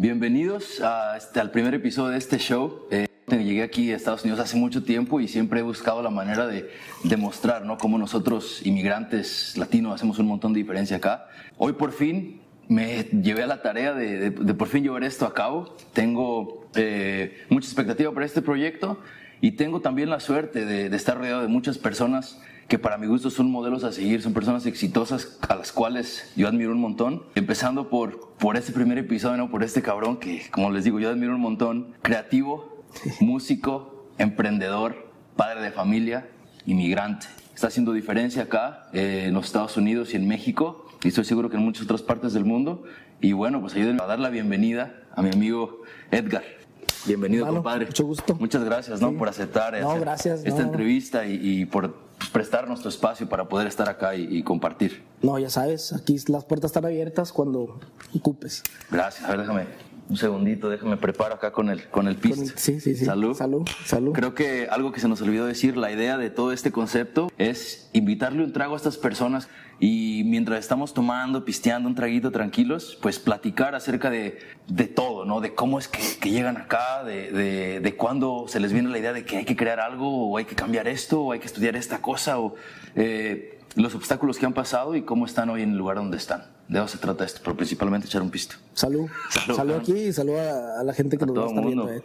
Bienvenidos a este, al primer episodio de este show. Eh, llegué aquí a Estados Unidos hace mucho tiempo y siempre he buscado la manera de demostrar ¿no? cómo nosotros, inmigrantes latinos, hacemos un montón de diferencia acá. Hoy por fin me llevé a la tarea de, por fin llevar esto a cabo. Tengo eh, mucha expectativa para este proyecto y tengo también la suerte de, de estar rodeado de muchas personas que para mi gusto son modelos a seguir, son personas exitosas a las cuales yo admiro un montón. Empezando por, por este primer episodio, ¿no? por este cabrón que, como les digo, yo admiro un montón. Creativo, músico, emprendedor, padre de familia, inmigrante. Está haciendo diferencia acá eh, en los Estados Unidos y en México y estoy seguro que en muchas otras partes del mundo. Y bueno, pues ayúdenme a dar la bienvenida a mi amigo Edgar. Bienvenido, compadre. Mucho gusto. Muchas gracias, ¿no? Por aceptar esta entrevista y, por prestarnos tu espacio para poder estar acá y, compartir. No, ya sabes, aquí las puertas están abiertas cuando ocupes. Gracias. A ver, déjame un segundito, déjame preparo acá con el, con el pist. Sí, sí, sí. Salud. Salud, salud. Creo que algo que se nos olvidó decir, la idea de todo este concepto es invitarle un trago a estas personas y mientras estamos tomando, pisteando un traguito tranquilos, pues platicar acerca de, de todo, ¿no? De cómo es que, que llegan acá, de, de, de, cuándo se les viene la idea de que hay que crear algo, o hay que cambiar esto, o hay que estudiar esta cosa, o eh, los obstáculos que han pasado y cómo están hoy en el lugar donde están. De eso se trata esto, pero principalmente echar un pisto. Salud. Salud, aquí y salud a, la gente que nos está viendo. Eh.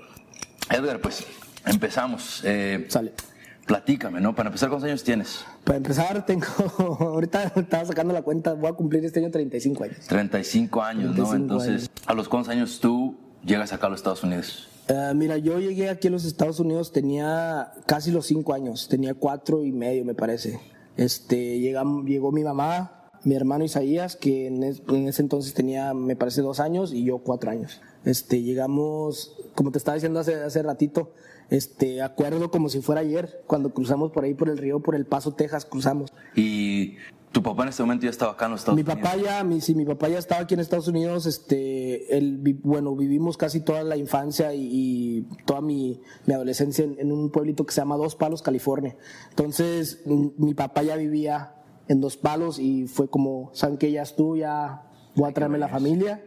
Edgar, pues empezamos. Eh, Sale. Platícame, ¿no? Para empezar, ¿cuántos años tienes? Para empezar, tengo. Ahorita estaba sacando la cuenta, voy a cumplir este año 35 años. 35 años, ¿no? Entonces, ¿a los cuántos años tú llegas acá a los Estados Unidos? Uh, mira, yo llegué aquí a los Estados Unidos, tenía casi los 5 años, tenía cuatro y medio, me parece. Este, llegó, llegó mi mamá, mi hermano Isaías, que en, ese entonces tenía, me parece, dos años y yo cuatro años. Este, llegamos, como te estaba diciendo hace, hace ratito, este, acuerdo como si fuera ayer, cuando cruzamos por ahí por el río, por El Paso, Texas, cruzamos. ¿Y tu papá en este momento ya estaba acá en los Estados mi Unidos? Papá ya, mi, sí, mi papá ya estaba aquí en Estados Unidos, este, él, bueno, vivimos casi toda la infancia y, toda mi, mi adolescencia en, en, un pueblito que se llama Dos Palos, California. Entonces, mi papá ya vivía en Dos Palos y fue como, ¿saben que Ya tú, ya voy a traerme la familia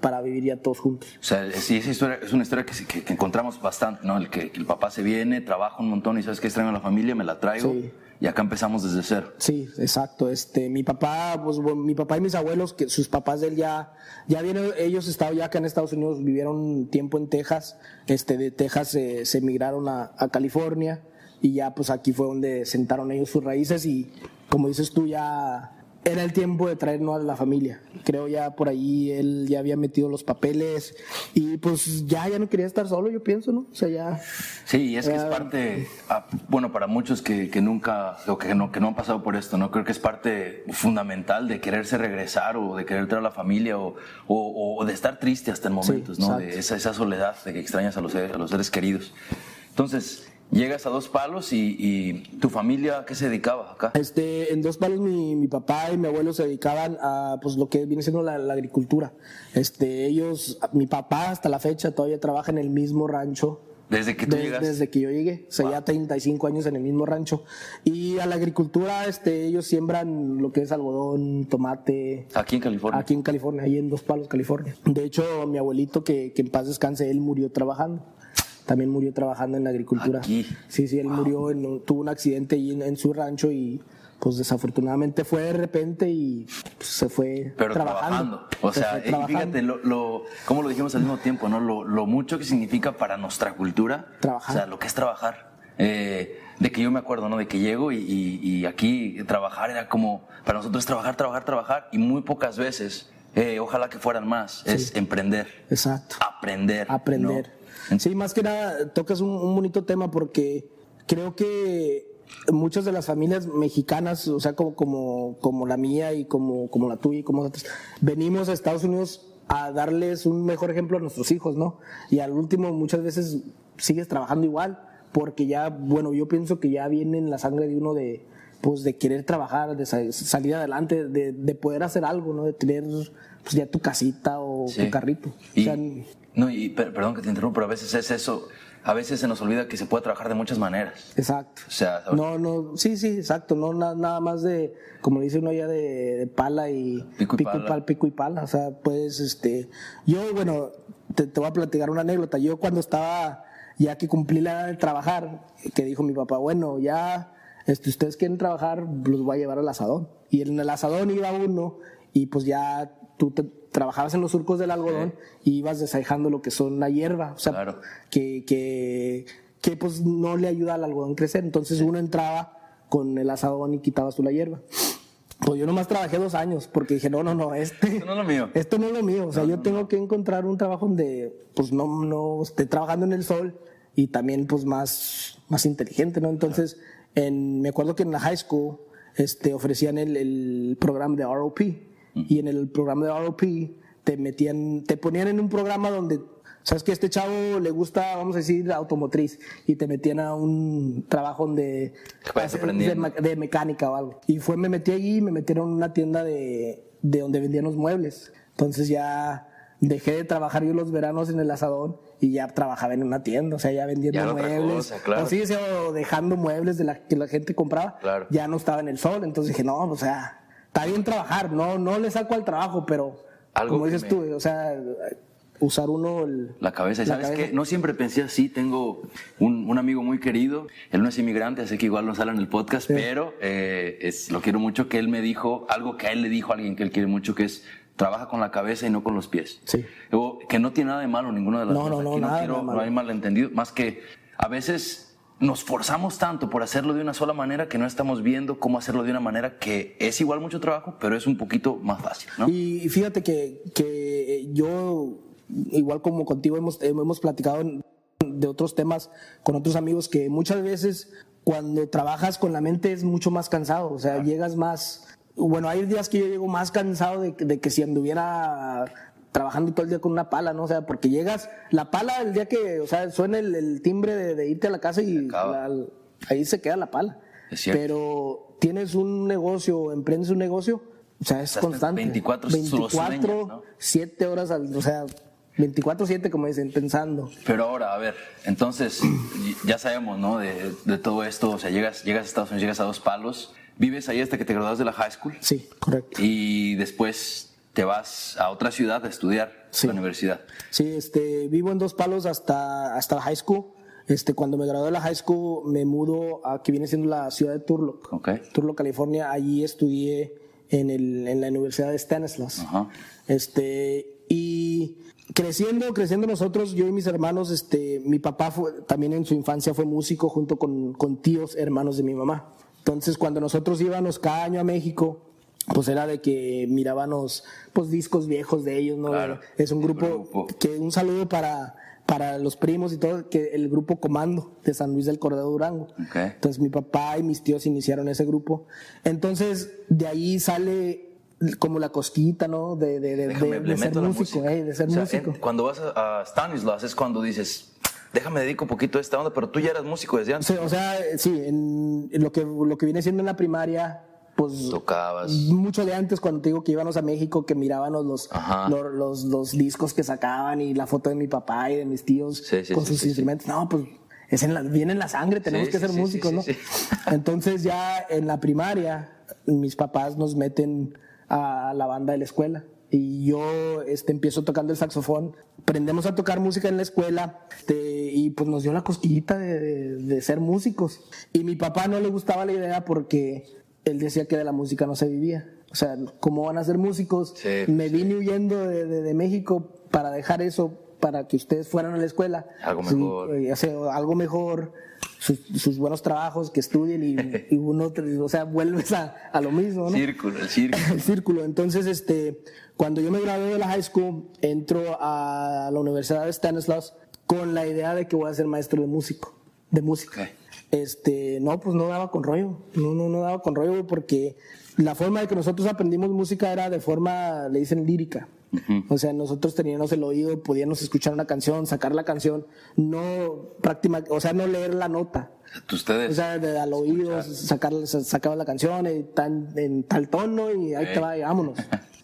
para vivir ya todos juntos. O sea, sí, esa historia es una historia que, que, encontramos bastante, ¿no? El que, el papá se viene, trabaja un montón y sabes que extraño a la familia, me la traigo. Y acá empezamos desde cero. Sí, exacto. Este, mi papá, pues mi papá y mis abuelos, que sus papás de él ya, ya vienen, ellos estaban ya acá en Estados Unidos, vivieron tiempo en Texas. Este, de Texas se emigraron a, a California y ya pues aquí fue donde sentaron ellos sus raíces y como dices tú ya era el tiempo de traernos a la familia. Creo ya por ahí él ya había metido los papeles y pues ya, ya no quería estar solo, yo pienso, ¿no? O sea, ya... Sí, y es que es parte, ah, bueno, para muchos que, que, nunca, o que no, que no han pasado por esto, ¿no? Creo que es parte fundamental de quererse regresar o de querer traer a la familia o, o, de estar triste hasta en momentos, ¿no? De esa, esa soledad de que extrañas a los, a los seres queridos. Entonces, Llegas a Dos Palos y, tu familia, ¿qué se dedicaba acá? Este, en Dos Palos mi, mi, papá y mi abuelo se dedicaban a pues lo que viene siendo la, agricultura. Este, ellos, mi papá hasta la fecha todavía trabaja en el mismo rancho. ¿Desde que tú Desde que yo llegué, o sea, ya 35 años en el mismo rancho. Y a la agricultura, este, ellos siembran lo que es algodón, tomate. ¿Aquí en California? Aquí en California, ahí en Dos Palos, California. De hecho, mi abuelito, que, que en paz descanse, él murió trabajando también murió trabajando en la agricultura. Aquí. Sí, sí, él murió, tuvo un accidente ahí en, su rancho y pues desafortunadamente fue de repente y pues, se fue Pero trabajando. O sea, eh, fíjate, lo, lo, como lo dijimos al mismo tiempo, ¿no? Lo, lo, mucho que significa para nuestra cultura. Trabajar. O sea, lo que es trabajar. Eh, de que yo me acuerdo, ¿no? De que llego y, y, aquí trabajar era como, para nosotros trabajar, trabajar, trabajar y muy pocas veces, eh, ojalá que fueran más, es emprender. Exacto. Aprender. Aprender. Sí, más que nada tocas un, bonito tema porque creo que muchas de las familias mexicanas, o sea, como, como, como la mía y como, como la tuya y como otras, venimos a Estados Unidos a darles un mejor ejemplo a nuestros hijos, ¿no? Y al último muchas veces sigues trabajando igual, porque ya, bueno, yo pienso que ya viene en la sangre de uno de, pues, de querer trabajar, de salir adelante, de, de poder hacer algo, ¿no? De tener pues ya tu casita o, o tu carrito. Y, no, y perdón que te interrumpa, pero a veces es eso a veces se nos olvida que se puede trabajar de muchas maneras. Exacto. O sea, no, no, sí, sí, exacto. No nada más de, como dice uno ya, de, pala y pico y, pala. pico y pala. O sea, pues, este, yo, bueno, te, voy a platicar una anécdota. Yo cuando estaba, ya que cumplí la edad de trabajar, que dijo mi papá, bueno, ya, este, ustedes quieren trabajar, los voy a llevar al asadón. Y en el asadón iba uno y pues ya tú te, trabajabas en los surcos del algodón y ibas desajando lo que son la hierba, o sea, que, que, que, pues no le ayuda al algodón crecer. Entonces uno entraba con el asadón y quitabas tú la hierba. Pues yo nomás trabajé dos años porque dije, no, no, no, este, esto no es lo mío. Esto no es lo mío. O sea, yo tengo que encontrar un trabajo donde pues no, no esté trabajando en el sol y también pues más, más inteligente, ¿no? Entonces, en, me acuerdo que en la high school este, ofrecían el, el programa de ROP y en el programa de ROP te metían, te ponían en un programa donde, sabes que a este chavo le gusta, vamos a decir, automotriz, y te metían a un trabajo de, de, mecánica o algo. Y fue, me metí allí y me metieron en una tienda de, de donde vendían los muebles. Entonces ya dejé de trabajar yo los veranos en el asadón y ya trabajaba en una tienda, o sea, ya vendiendo muebles. Así, dejando muebles de la que la gente compraba. Ya no estaba en el sol, entonces dije, no, o sea, está bien trabajar, no, no le saco al trabajo, pero Algo como dices tú, o sea, usar uno la cabeza. ¿Sabes qué? No siempre pensé así. Tengo un, un, amigo muy querido, él no es inmigrante, así que igual no sale en el podcast, pero eh, es, lo quiero mucho, que él me dijo algo que a él le dijo a alguien que él quiere mucho, que es trabaja con la cabeza y no con los pies. Sí. que no tiene nada de malo ninguna de las no, cosas. No, no, no, quiero, no hay malentendido, más que a veces nos forzamos tanto por hacerlo de una sola manera que no estamos viendo cómo hacerlo de una manera que es igual mucho trabajo, pero es un poquito más fácil. ¿no? Y fíjate que, que yo, igual como contigo, hemos, hemos platicado de otros temas con otros amigos que muchas veces cuando trabajas con la mente es mucho más cansado, o sea, llegas más... Bueno, hay días que yo llego más cansado de, de que si anduviera trabajando todo el día con una pala, ¿no? O sea, porque llegas, la pala el día que, o sea, suena el, timbre de, irte a la casa y ahí se queda la pala. Pero tienes un negocio, emprendes un negocio, o sea, es constante. 24, 24 7 horas, al, o sea, 24-7, como dicen, pensando. Pero ahora, a ver, entonces, ya sabemos, ¿no? De, de, todo esto, o sea, llegas, llegas a Estados Unidos, llegas a dos palos, vives ahí hasta que te graduas de la high school. Sí, correcto. Y después te vas a otra ciudad a estudiar la universidad. Sí, este, vivo en Dos Palos hasta, hasta high school. Este, cuando me gradué de la high school, me mudo a que viene siendo la ciudad de Turlock. Okay. Turlock, California. Allí estudié en, el, en la Universidad de Stanislaus. Este, y creciendo, creciendo nosotros, yo y mis hermanos, este, mi papá fue, también en su infancia fue músico junto con, con tíos, hermanos de mi mamá. Entonces, cuando nosotros íbamos cada año a México, pues era de que mirábamos pues discos viejos de ellos, ¿no? es un grupo, que un saludo para para los primos y todo, que el grupo Comando de San Luis del Cordero Durango. Entonces mi papá y mis tíos iniciaron ese grupo. Entonces de ahí sale como la cosquita, ¿no? De, de, de, ser músico, eh, de ser músico. cuando vas a, a Stanislas es cuando dices, déjame dedico un poquito a esta onda, pero tú ya eras músico desde antes. o sea, sí, en, lo, que, lo que viene siendo en la primaria, pues tocabas. mucho de antes cuando te digo que íbamos a México que mirábamos los los, los, discos que sacaban y la foto de mi papá y de mis tíos con sus instrumentos. No pues es en la, viene en la sangre tenemos que ser músicos no entonces ya en la primaria mis papás nos meten a la banda de la escuela y yo este, empiezo tocando el saxofón. Aprendemos a tocar música en la escuela este, y pues nos dio la cosquillita de, de, ser músicos. Y mi papá no le gustaba la idea porque él decía que de la música no se vivía. O sea, ¿cómo van a ser músicos? Me vine huyendo de, México para dejar eso, para que ustedes fueran a la escuela. Algo mejor. Eh, algo mejor, sus, buenos trabajos, que estudien y, uno, o sea, vuelves a, lo mismo, ¿no? Círculo, el círculo. el círculo. Entonces, este, cuando yo me gradué de la high school, entro a la Universidad de Stanislaus con la idea de que voy a ser maestro de músico, de música este, no, pues no daba con rollo, no, no, no daba con rollo porque la forma de que nosotros aprendimos música era de forma, le dicen lírica. O sea, nosotros teníamos el oído, podíamos escuchar una canción, sacar la canción, no prácticamente, o sea, no leer la nota. Ustedes. O sea, de, al oído, sacar, sacaba la canción en, en tal tono y ahí te va, y vámonos.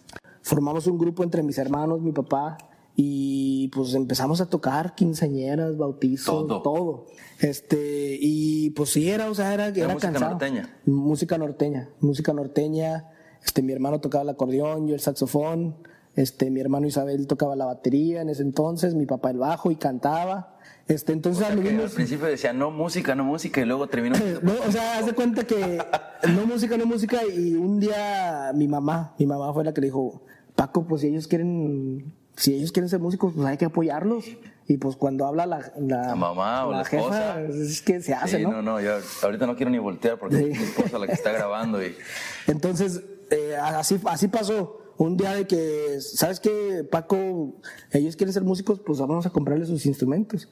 formamos un grupo entre mis hermanos, mi papá, y pues empezamos a tocar quinceañeras, bautizos, todo. Este, y pues sí, era, o sea, era, era, música norteña. Música norteña, música norteña. Este, mi hermano tocaba el acordeón, yo el saxofón. Este, mi hermano Isabel tocaba la batería en ese entonces, mi papá el bajo y cantaba. Este, entonces al principio decía no música, no música y luego terminó. no, o sea, haz de cuenta que no música, no música y un día mi mamá, mi mamá fue la que le dijo, Paco, pues si ellos quieren si ellos quieren ser músicos, pues hay que apoyarlos. Y pues cuando habla la, la, mamá o la, esposa, es que se hace, ¿no? No, no, yo ahorita no quiero ni voltear porque es mi esposa la que está grabando. Y... Entonces, eh, así, así pasó. Un día de que, ¿sabes qué, Paco? Ellos quieren ser músicos, pues vamos a comprarles sus instrumentos.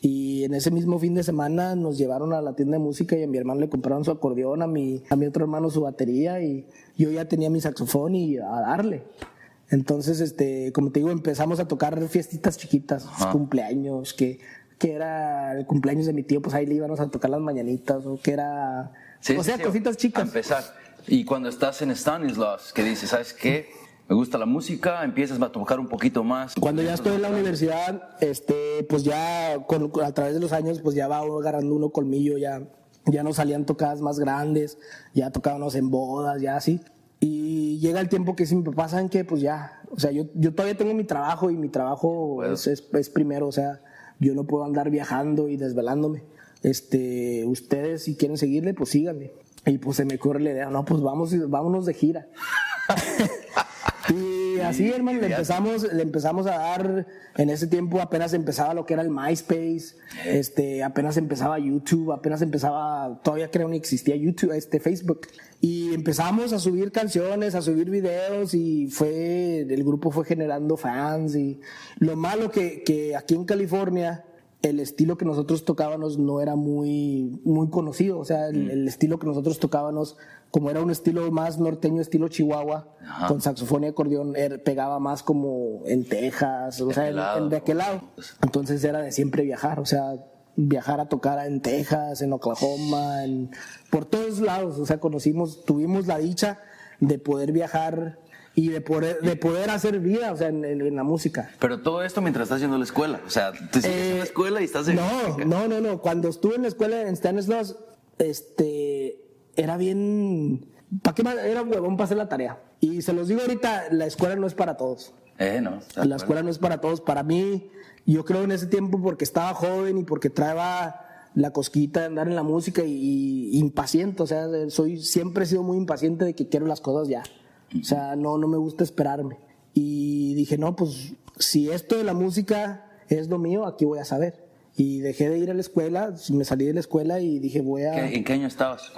Y en ese mismo fin de semana nos llevaron a la tienda de música y a mi hermano le compraron su acordeón, a mi, a mi otro hermano su batería y yo ya tenía mi saxofón y a darle. Entonces, este, como te digo, empezamos a tocar fiestitas chiquitas, cumpleaños, que, que era el cumpleaños de mi tío, pues ahí le íbamos a tocar las mañanitas, o que era, o sea, cositas chicas. A empezar. Y cuando estás en Stanislaus, que dices, ¿sabes qué? Me gusta la música, empiezas a tocar un poquito más. Cuando ya estoy en la universidad, este, pues ya con, a través de los años, pues ya va agarrando uno colmillo, ya, ya nos salían tocadas más grandes, ya tocábamos en bodas, ya así. Y llega el tiempo que si mi papá, ¿saben que Pues ya, o sea, yo, yo todavía tengo mi trabajo y mi trabajo es, es, primero, o sea, yo no puedo andar viajando y desvelándome. Este, ustedes si quieren seguirle, pues síganme. Y pues se me ocurre la idea, no, pues vamos, vámonos de gira. así, hermano, le empezamos, le empezamos a dar, en ese tiempo apenas empezaba lo que era el MySpace, este, apenas empezaba YouTube, apenas empezaba, todavía creo ni existía YouTube, este, Facebook. Y empezamos a subir canciones, a subir videos y fue, el grupo fue generando fans y lo malo que, que aquí en California el estilo que nosotros tocábamos no era muy, muy conocido, o sea, el, mm. estilo que nosotros tocábamos, como era un estilo más norteño, estilo Chihuahua, con saxofón y acordeón, er, pegaba más como en Texas, o sea, de aquel lado. Entonces era de siempre viajar, o sea, viajar a tocar en Texas, en Oklahoma, en, por todos lados, o sea, conocimos, tuvimos la dicha de poder viajar y de poder, de poder hacer vida, o sea, en, la música. Pero todo esto mientras estás haciendo la escuela, o sea, tú sigues en la eh, escuela y estás en No, no, no, no, cuando estuve en la escuela en Stanislaus, este, era bien, ¿para qué más? Era huevón para hacer la tarea. Y se los digo ahorita, la escuela no es para todos. Eh, no. La escuela no es para todos. Para mí, yo creo en ese tiempo porque estaba joven y porque traeba la cosquita de andar en la música y, y, impaciente, o sea, soy siempre he sido muy impaciente de que quiero las cosas ya. O sea, no, no me gusta esperarme. Y dije, no, pues si esto de la música es lo mío, aquí voy a saber. Y dejé de ir a la escuela, me salí de la escuela y dije, voy a... ¿En qué año estabas?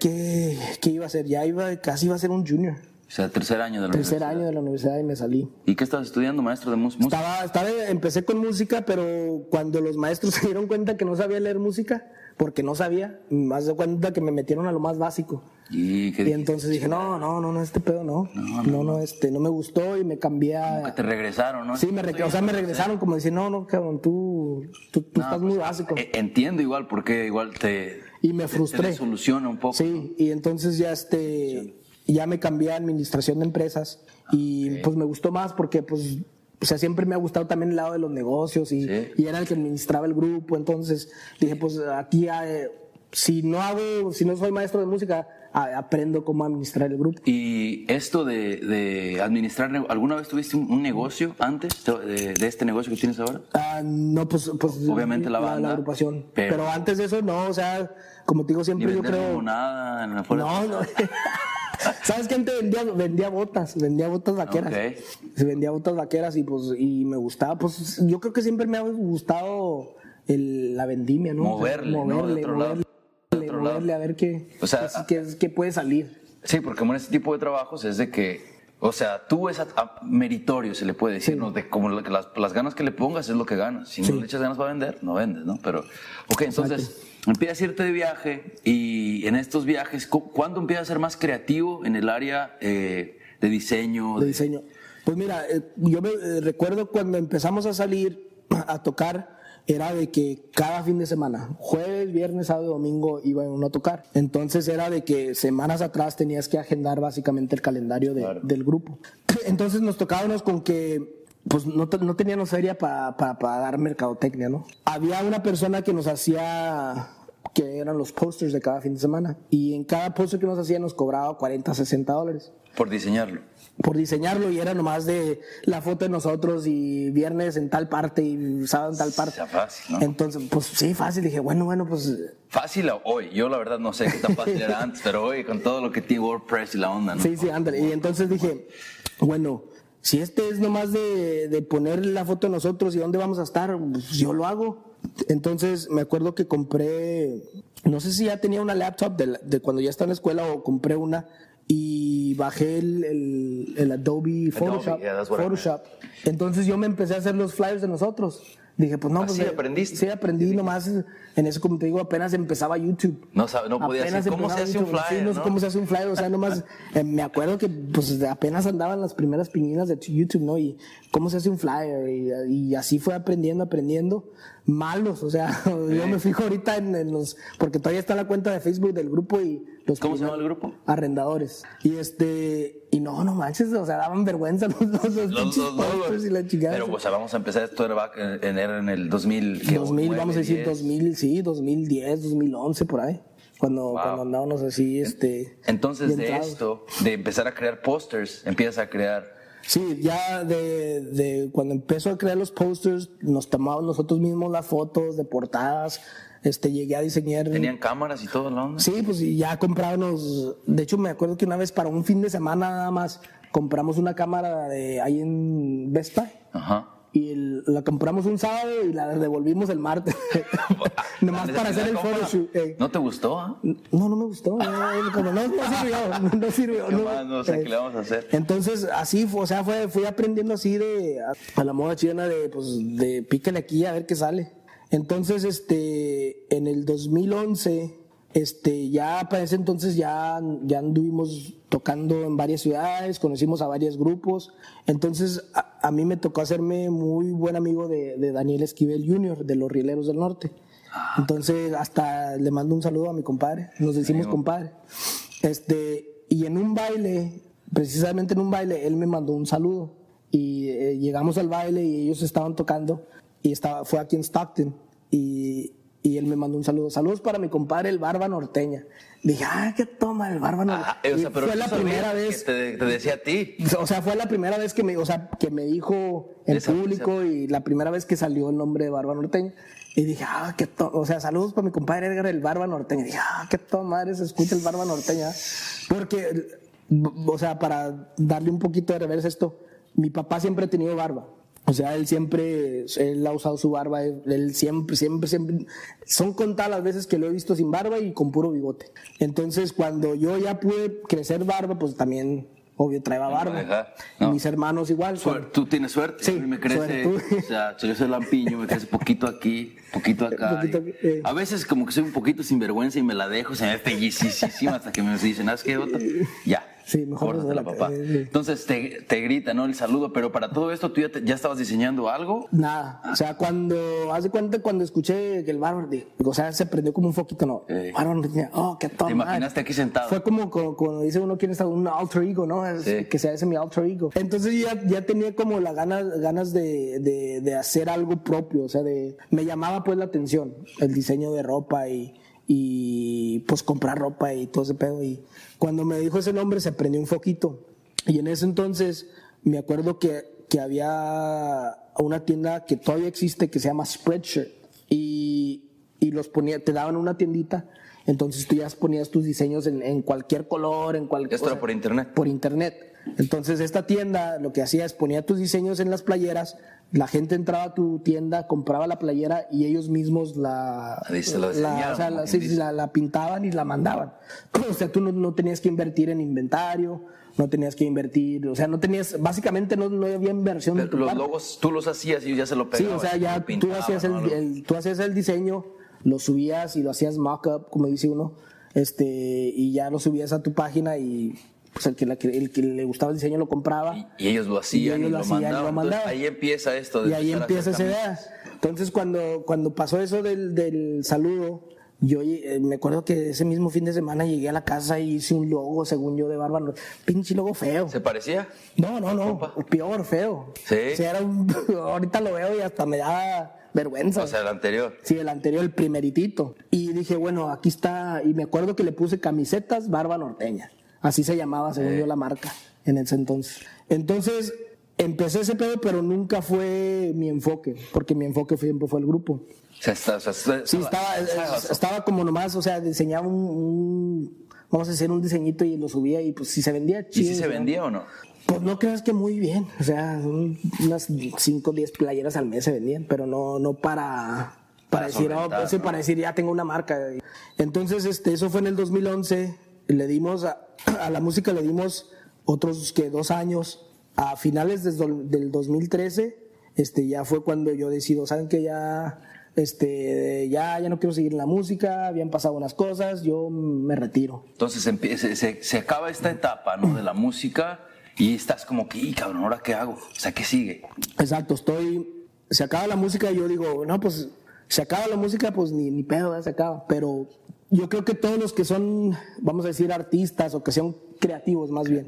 ¿qué, ¿Qué iba a ser? Ya iba, casi iba a ser un junior. O sea, tercer año de la tercer universidad. año de la universidad y me salí. ¿Y qué estabas estudiando, maestro de música? Estaba, estaba, empecé con música, pero cuando los maestros se dieron cuenta que no sabía leer música, porque no sabía, más de cuenta que me metieron a lo más básico. Y, entonces dije, no, no, no, no, este pedo no. No, no, este, no me gustó y me cambié a... que te regresaron, ¿no? Sí, me o sea, me regresaron como decir, no, no, cabrón, tú, tú, estás muy pues, básico. E, entiendo igual porque igual te... Y me frustré. Te, soluciona un poco. Sí, y entonces ya este... Ya me cambié a administración de empresas y pues me gustó más porque pues o sea, siempre me ha gustado también el lado de los negocios y, y era el que administraba el grupo. Entonces dije, pues aquí, eh, si no hago, si no soy maestro de música, aprendo cómo administrar el grupo. ¿Y esto de, de administrar, alguna vez tuviste un, negocio antes de, de, este negocio que tienes ahora? Ah, no, pues, pues obviamente la banda. La, agrupación. Pero, antes de eso, no, o sea, como te digo siempre, yo creo. nada en la No, no. ¿Sabes qué? Antes vendía, vendía botas, vendía botas vaqueras. Se vendía botas vaqueras y pues y me gustaba, pues yo creo que siempre me ha gustado el, la vendimia, ¿no? Moverle, moverle, ¿no? moverle, moverle a ver qué, o sea, qué, puede salir. Sí, porque en este tipo de trabajos es de que o sea, tú es meritorio, se le puede decir, ¿no? De como las, las, ganas que le pongas es lo que ganas. Si no le echas ganas para vender, no vendes, ¿no? Pero, ok, entonces, empiezas a irte de viaje y en estos viajes, ¿cuándo empiezas a ser más creativo en el área eh, de diseño? De, diseño. Pues mira, eh, yo me eh, recuerdo cuando empezamos a salir a tocar, era de que cada fin de semana, jueves, viernes, sábado, domingo, iba uno a tocar. Entonces era de que semanas atrás tenías que agendar básicamente el calendario de- del grupo. Entonces nos tocábamos con que pues no, no teníamos feria para pagar mercadotecnia, ¿no? Había una persona que nos hacía que eran los posters de cada fin de semana y en cada póster que nos hacía nos cobraba 40, 60 dólares Por diseñarlo. por diseñarlo y era nomás de la foto de nosotros y viernes en tal parte y sábado en tal parte. Sea fácil, ¿no? Entonces, pues sí, fácil. Dije, bueno, bueno, pues Fácil hoy. Yo la verdad no sé qué tan fácil era antes, pero hoy con todo lo que tiene WordPress y la onda, ¿no? sí, sí, ándale. Y entonces dije, bueno, si este es nomás de, de poner la foto de nosotros y dónde vamos a estar, pues yo lo hago. Entonces me acuerdo que compré, no sé si ya tenía una laptop de, la- de cuando ya estaba en la escuela o compré una y bajé el, el, el Adobe Photoshop. yeah, I meant. Photoshop. Entonces yo me empecé a hacer los flyers de nosotros. Dije, pues no, Así pues, aprendiste. Sí, aprendí nomás. En eso, como te digo, apenas empezaba YouTube. No sabe- no podía Apenas decir, ¿cómo se hace un flyer, Sí, no sé cómo se hace un flyer. O sea, nomás eh, me acuerdo que pues apenas andaban las primeras piñinas de YouTube, ¿no? Y cómo se hace un flyer. Y, y así fue aprendiendo, aprendiendo. Malos, o sea, yo me fijo ahorita en, en los. Porque todavía está la cuenta de Facebook del grupo y los. ¿Cómo se llama el grupo? Arrendadores. Y este. Y no, no manches, o sea, daban vergüenza los, los, los posters y la chingada. Pero pues vamos a empezar esto era back en, en, el 2000. ¿qué? 2000, 9, vamos a decir 10. 2000, sí, 2010, 2011, por ahí. Cuando, cuando andábamos así, este. Entonces de esto, de empezar a crear posters, empiezas a crear. Sí, ya de, de cuando empezó a crear los posters, nos tomábamos nosotros mismos las fotos de portadas. Este, llegué a diseñar. Tenían cámaras y todo, ¿no? Sí, pues y ya comprábamos. De hecho, me acuerdo que una vez para un fin de semana nada más compramos una cámara de ahí en Buy. Ajá. Y el- la compramos un sábado y la devolvimos el martes. Nomás para hacer el photoshoot. eh. ¿No te gustó? ah? No, no me gustó. No, como no, no sirvió. No, sirvió. ¿Qué no. más? No sé qué le vamos a hacer. Entonces, así fue, o sea, fue, fui aprendiendo así de a, a la moda chilena de, pues, de pícale aquí a ver qué sale. Entonces, este, en el 2011, este, ya para ese entonces ya, ya anduvimos tocando en varias ciudades, conocimos a varios grupos. Entonces, a, a mí me tocó hacerme muy buen amigo de, de Daniel Esquivel Jr., de los Rieleros del Norte. Entonces, hasta le mando un saludo a mi compadre, nos decimos compadre. Este, y en un baile, precisamente en un baile, él me mandó un saludo. Y eh, llegamos al baile y ellos estaban tocando. Y estaba, fue aquí en Stockton. Y, y él me mandó un saludo. Saludos para mi compadre, el Barba Norteña. Dije, ah, qué toma el Barba Norteña. Ajá, eh, o sea, pero fue la primera que vez. Te, te decía a ti. O sea, fue la primera vez que me, o sea, que me dijo en Esa- público y la primera vez que salió el nombre de Barba Norteña. Y dije, ah, qué to o sea, saludos para mi compadre Edgar, el Barba Norteña. Y dije, ah, qué to madre se escucha el Barba Norteña. Porque, o sea, para darle un poquito de reversa esto, mi papá siempre ha tenido barba. O sea, él siempre, él ha usado su barba, él siempre, siempre, siempre, son contadas las veces que lo he visto sin barba y con puro bigote. Entonces, cuando yo ya pude crecer barba, pues también, obvio, traía barba. Ajá, Y mis hermanos igual. Tú tienes suerte. Sí, a mí me crece, o sea, yo soy lampiño, me crece poquito aquí, poquito acá. Poquito y- aquí, eh. A veces como que soy un poquito sinvergüenza y me la dejo, se me ve bellísima hasta que me dicen, ¿sabes qué, Otto? Ya. Sí, mejor la- papá. eh, sí. Entonces te, te grita, ¿no? El saludo, pero para todo esto tú ya, te- ya estabas diseñando algo. Nada. O sea, cuando, haz de cuenta cuando escuché que el bárbaro, o sea, se prendió como un foquito, ¿no? Eh. Bárbaro, oh, qué toma. ¿Te imaginaste aquí sentado? Fue como cuando dice uno quién está un alter ego, ¿no? Sí. Que sea ese mi alter ego. Entonces ya, ya tenía como las ganas, ganas de, de, de hacer algo propio, o sea, de, me llamaba pues la atención el diseño de ropa y, y pues comprar ropa y todo ese pedo. Y cuando me dijo ese nombre se prendió un foquito. Y en ese entonces me acuerdo que, que había una tienda que todavía existe que se llama Spreadshirt. Y, y los ponía, te daban una tiendita. Entonces tú ya ponías tus diseños en, en cualquier color, en cualquier. Esto era por internet. Por internet. Entonces esta tienda lo que hacía es ponía tus diseños en las playeras, la gente entraba a tu tienda, compraba la playera y ellos mismos la, la, o sea, la- sí, pintaban y la mandaban. O sea, tú no, no tenías que invertir en inventario, no tenías que invertir, o sea, no tenías, básicamente no, no había inversión de tu Los parte. logos tú los hacías y ya se lo Sí, pegaban. o sea, ya tú hacías el- tú hacías el diseño, lo subías y lo hacías mock-up, como dice uno, este, y ya lo subías a tu página y pues el que, la- el que le gustaba el diseño lo compraba. Y, ellos lo hacían y, ellos lo hacían y mandaban. lo Entonces, mandaban. ahí empieza esto. de Y ahí empieza esa idea. Entonces cuando, cuando pasó eso del, del saludo, yo eh, me acuerdo que ese mismo fin de semana llegué a la casa y hice un logo, según yo, de barba. Pinche logo feo. ¿Se parecía? No, no, no. Peor, feo. Sí. era un, ahorita lo veo y hasta me da vergüenza. O sea, el anterior. Sí, el anterior, el primeritito. Y dije, bueno, aquí está. Y me acuerdo que le puse camisetas barba norteña. Así se llamaba, según yo, la marca en ese entonces. Entonces, empecé ese pedo, pero nunca fue mi enfoque, porque mi enfoque siempre fue el grupo. O sea, está, sí, estaba, estaba, como nomás, o sea, diseñaba un, vamos a decir, un diseñito y lo subía y pues si se vendía chido. ¿Y si se vendía o no? Pues no creas que muy bien, o sea, unas 5 o 10 playeras al mes se vendían, pero no, no para, para, decir, oh, pues, para decir, ya tengo una marca. Entonces, este, eso fue en el 2011, le dimos, a, a la música le dimos otros que dos años, a finales del 2013, este, ya fue cuando yo decido, ¿saben que ya este, ya, ya no quiero seguir en la música, habían pasado unas cosas, yo me retiro. Entonces se, se, acaba esta etapa ¿no? de la música y estás como que, cabrón, ¿ahora qué hago? O sea, ¿qué sigue? Exacto, estoy, se acaba la música y yo digo, no, pues se acaba la música, pues ni, ni pedo, se acaba, pero yo creo que todos los que son, vamos a decir, artistas o que sean creativos más bien,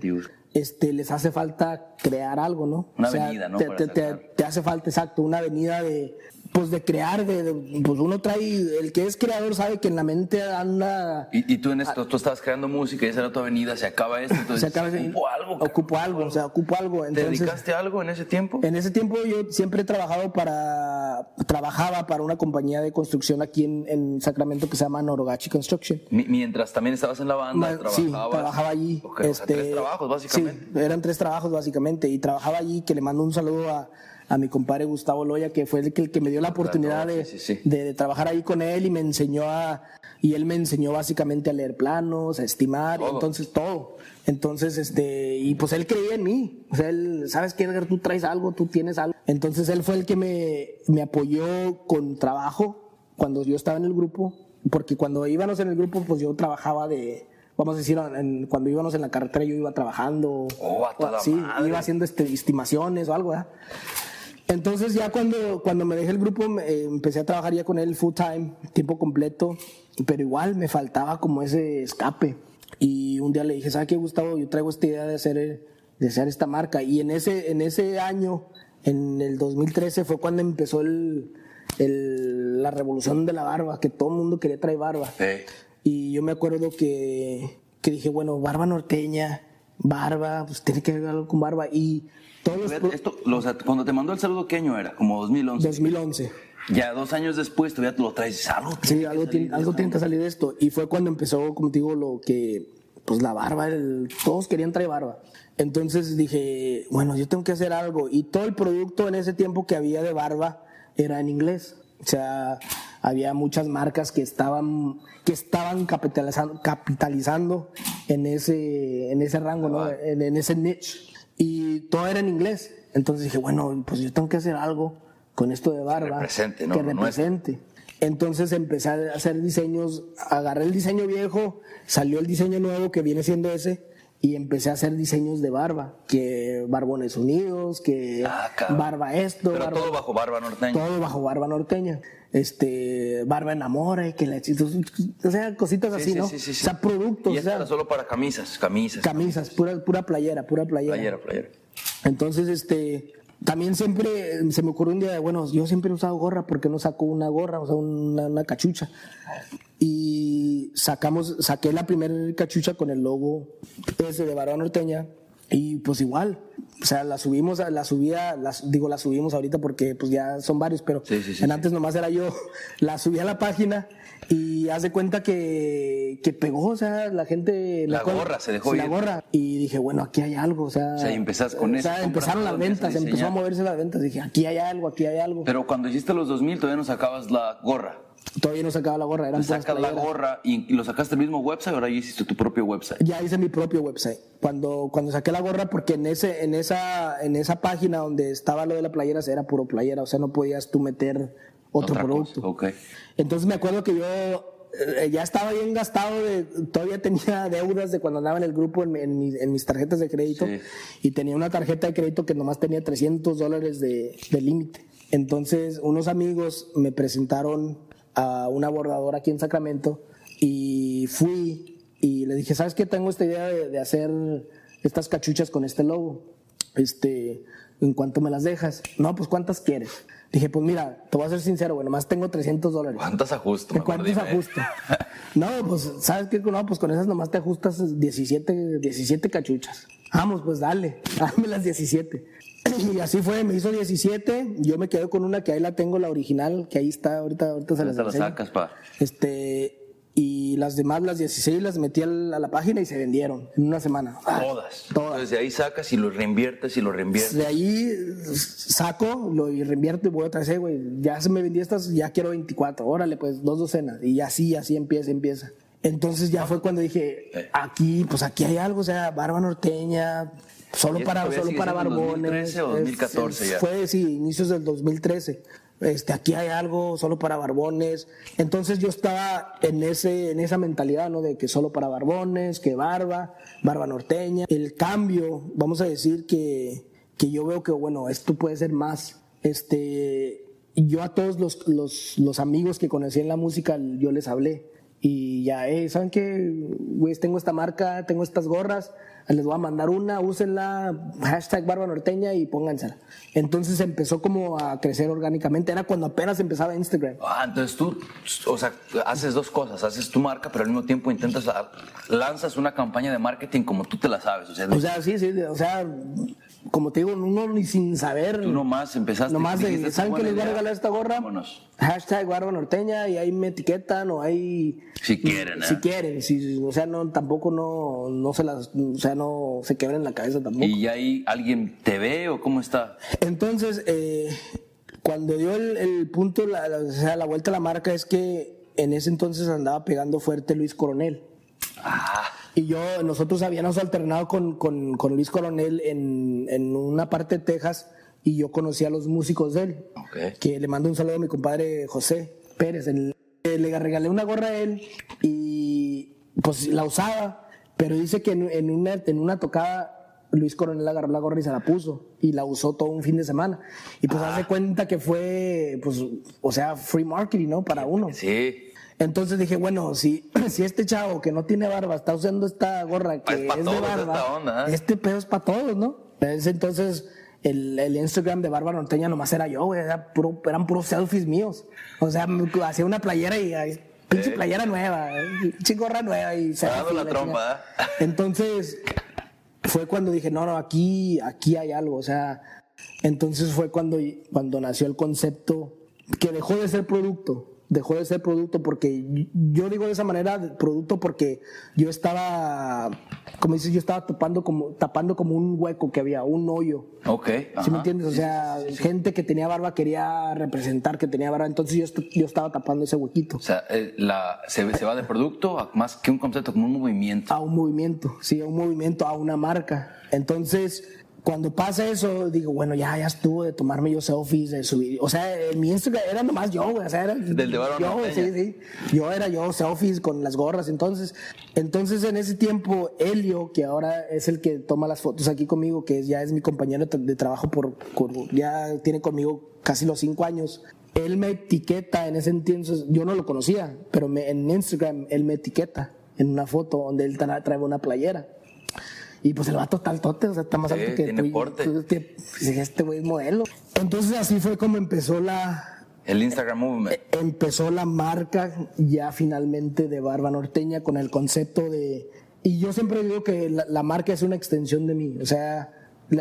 este, les hace falta crear algo, ¿no? Una avenida, ¿no? te, te, hace falta, exacto, una avenida de, pues de crear, de, pues uno trae, el que es creador sabe que en la mente anda... Y, tú en esto, tú estabas creando música y esa era tu avenida, se acaba esto, entonces se acaba ocupo algo. Ocupo algo, o sea, ocupo algo. ¿Te dedicaste a algo en ese tiempo? En ese tiempo yo siempre he trabajado para, trabajaba para una compañía de construcción aquí en, en Sacramento que se llama Norogachi Construction. mientras también estabas en la banda, trabajabas... Sí, trabajaba allí. este, tres trabajos básicamente. Sí, eran tres trabajos básicamente y trabajaba allí, que le mando un saludo a a mi compadre Gustavo Loya, que fue el que, el que me dio la oportunidad de, de, trabajar ahí con él y me enseñó a, y él me enseñó básicamente a leer planos, a estimar, entonces todo. Entonces, este, y pues él creía en mí. O sea, él, ¿sabes qué, Edgar? Tú traes algo, tú tienes algo. Entonces él fue el que me, me apoyó con trabajo cuando yo estaba en el grupo, porque cuando íbamos en el grupo, pues yo trabajaba de, vamos a decir, cuando íbamos en la carretera yo iba trabajando. Oh, a toda sí, iba haciendo este, estimaciones o algo, ¿verdad? Entonces ya cuando, cuando me dejé el grupo eh, empecé a trabajar ya con él full time, tiempo completo, pero igual me faltaba como ese escape. Y un día le dije, ¿sabes qué, Gustavo? Yo traigo esta idea de hacer, de hacer esta marca. Y en ese, en ese año, en el 2013, fue cuando empezó el, el, la revolución de la barba, que todo el mundo quería traer barba. Y yo me acuerdo que, que dije, bueno, barba norteña, barba, pues tiene que ver algo con barba. Y esto, cuando te mandó el saludo, ¿qué año era? Como 2011. 2011. Ya dos años después todavía te lo traes. Algo sí, algo, tiene, algo tiene que salir de esto. Y fue cuando empezó, como te digo, lo que, pues la barba, todos querían traer barba. Entonces dije, bueno, yo tengo que hacer algo. Y todo el producto en ese tiempo que había de barba era en inglés. O sea, había muchas marcas que estaban, que estaban capitalizando, capitalizando en ese, en ese rango, ¿no? en, en ese niche y todo era en inglés. Entonces dije, bueno, pues yo tengo que hacer algo con esto de barba. Que represente, ¿no? Que represente. Entonces empecé a hacer diseños, agarré el diseño viejo, salió el diseño nuevo que viene siendo ese, y empecé a hacer diseños de barba, que barbones unidos, que ah, barba esto. Pero todo bajo barba norteña. Todo bajo barba norteña. Este, barba enamora, que la o sea, cositas así, ¿no? Sí, sí, o sea, productos. Y esto era solo para camisas, camisas. Camisas, pura, pura playera, pura playera. Playera, playera. Entonces, este, también siempre se me ocurrió un día, bueno, yo siempre he usado gorra, porque no saco una gorra, o sea, una, una cachucha? Y sacamos, saqué la primera cachucha con el logo ese de Barba Norteña, y pues igual, o sea, la subimos, la subía, las, digo, la subimos ahorita porque pues ya son varios, pero en antes nomás era yo, la subí a la página y haz de cuenta que, que pegó, o sea, la gente... La gorra, se dejó La gorra. Y dije, bueno, aquí hay algo, o sea... O sea, y empezás con eso. O sea, empezaron las ventas, empezó a moverse las ventas. Dije, aquí hay algo, aquí hay algo. Pero cuando hiciste los 2000 todavía no sacabas la gorra. Todavía no sacaba la gorra, eran Sacas la gorra y, lo sacaste el mismo website, ahora ya hiciste tu propio website. Ya hice mi propio website. Cuando, cuando saqué la gorra, porque en ese, en esa, en esa página donde estaba lo de la playera, era puro playera, o sea, no podías tú meter otro producto. Okay. Entonces me acuerdo que yo eh, ya estaba bien gastado, de, todavía tenía deudas de cuando andaba en el grupo en, en, mis, tarjetas de crédito y tenía una tarjeta de crédito que nomás tenía 300 dólares de, de límite. Entonces, unos amigos me presentaron a una bordadora aquí en Sacramento y fui y le dije, ¿sabes qué? Tengo esta idea de, de hacer estas cachuchas con este logo. Este, ¿en cuánto me las dejas? No, pues ¿cuántas quieres? Dije, pues mira, te voy a ser sincero, bueno, más tengo 300 dólares. ¿Cuántas ajusto? ¿De Mejor cuántos dime. ajusto? No, pues, ¿sabes qué? No, pues con esas nomás te ajustas 17, 17 cachuchas. Vamos, pues dale, dame las 17. Y así fue, me hizo 17, yo me quedé con una que ahí la tengo, la original, que ahí está, ahorita, ahorita se las la sacas, pa. Este, y las demás, las 16, las metí al- a la página y se vendieron en una semana. Ah, Todas. Todas. Entonces de ahí sacas y lo reinviertes y lo reinviertes. De ahí saco, lo y reinvierto y voy otra vez, güey. Ya se me vendí estas, ya quiero 24. Órale, pues dos docenas. Y así, así empieza, empieza. Entonces ya fue cuando dije, Eh. aquí, pues aquí hay algo, o sea, barba norteña, solo ¿Y esto para, solo para barbones. 2013 o 2014 ya? Fue, sí, inicios del 2013. Este, aquí hay algo solo para barbones. Entonces yo estaba en ese, en esa mentalidad, ¿no? De que solo para barbones, que barba, barba norteña. El cambio, vamos a decir que, que yo veo que, bueno, esto puede ser más. Este, yo a todos los, los, los amigos que conocí en la música, yo les hablé. Y ya, eh, ¿saben qué? Güey, tengo esta marca, tengo estas gorras, les voy a mandar una, úsenla, hashtag barba norteña y póngansela. Entonces empezó como a crecer orgánicamente, era cuando apenas empezaba Instagram. Ah, entonces tú, o sea, haces dos cosas. Haces tu marca, pero al mismo tiempo intentas, a- lanzas una campaña de marketing como tú te la sabes. O sea, de- O sea, sí, sí, o sea, como te digo, uno ni sin saber. tú nomás empezaste. Nomás de, "Esta es ¿saben que les voy a regalar esta gorra? Vámonos. Hashtag barba norteña y ahí me etiquetan o ahí... Si quieren, ¿eh? Si quieren, si, o sea, no, tampoco no, no se las, o sea, no se quebren la cabeza tampoco. ¿Y ahí alguien te ve o cómo está? Entonces, eh, cuando dio el, el punto, la, la- o sea, la vuelta a la marca es que en ese entonces andaba pegando fuerte Luis Coronel. Ah, Y yo, nosotros habíamos alternado con, con, con Luis Coronel en, en una parte de Texas y yo conocí a los músicos de él. ok. Que le mando un saludo a mi compadre José Pérez. El- le regalé una gorra a él y pues la usaba, pero dice que en, en una, en una tocada Luis Coronel agarró la gorra y se la puso y la usó todo un fin de semana. Y pues hace cuenta que fue, pues, o sea, free marketing, ¿no? Para uno. Sí. Entonces dije, bueno, si, si este chavo que no tiene barba está usando esta gorra que Es de barba, onda, ¿eh? este pedo es para todos, ¿no? Entonces el, el Instagram de Barba Norteña nomás era yo, güey, era puro- eran puros selfies míos. O sea, hacía una playera y pinche playera nueva, pinche gorra nueva y selfie, Dando la la trompa, chingada. ¿eh? Entonces fue cuando dije, no, no, aquí, aquí hay algo, o sea, entonces fue cuando, cuando nació el concepto que dejó de ser producto, dejó de ser producto porque yo digo de esa manera producto porque yo estaba, como dices, yo estaba tapando como, tapando como un hueco que había, un hoyo. Ok. ¿Sí ajá. me entiendes? O sea, gente que tenía barba quería representar que tenía barba, entonces yo, yo estaba tapando ese huequito. O sea, eh, la, se, se va de producto a más que un concepto, como un movimiento. a un movimiento, sí, a un movimiento, a una marca. Entonces, cuando pasa eso, digo, bueno, ya, ya estuvo de tomarme yo selfies, de subir. O sea, en mi Instagram era nomás yo, güey. O sea, era Del de yo, Norteña. sí, sí. Yo era yo, selfies con las gorras. Entonces, entonces en ese tiempo, Helio, que ahora es el que toma las fotos aquí conmigo, que ya es mi compañero de, trabajo por, por- ya tiene conmigo casi los cinco años. Él me etiqueta en ese entonces, yo no lo conocía, pero me- en Instagram él me etiqueta en una foto donde él tra- trae una playera. Y pues el vato está altote, o sea, está más Sí, alto que tiene tú porte. tú- que- pues, este güey es modelo. Entonces así fue como empezó la, El Instagram Movement. empezó la marca ya finalmente de Barba Norteña con el concepto de... Y yo siempre digo que la, la marca es una extensión de mí, o sea,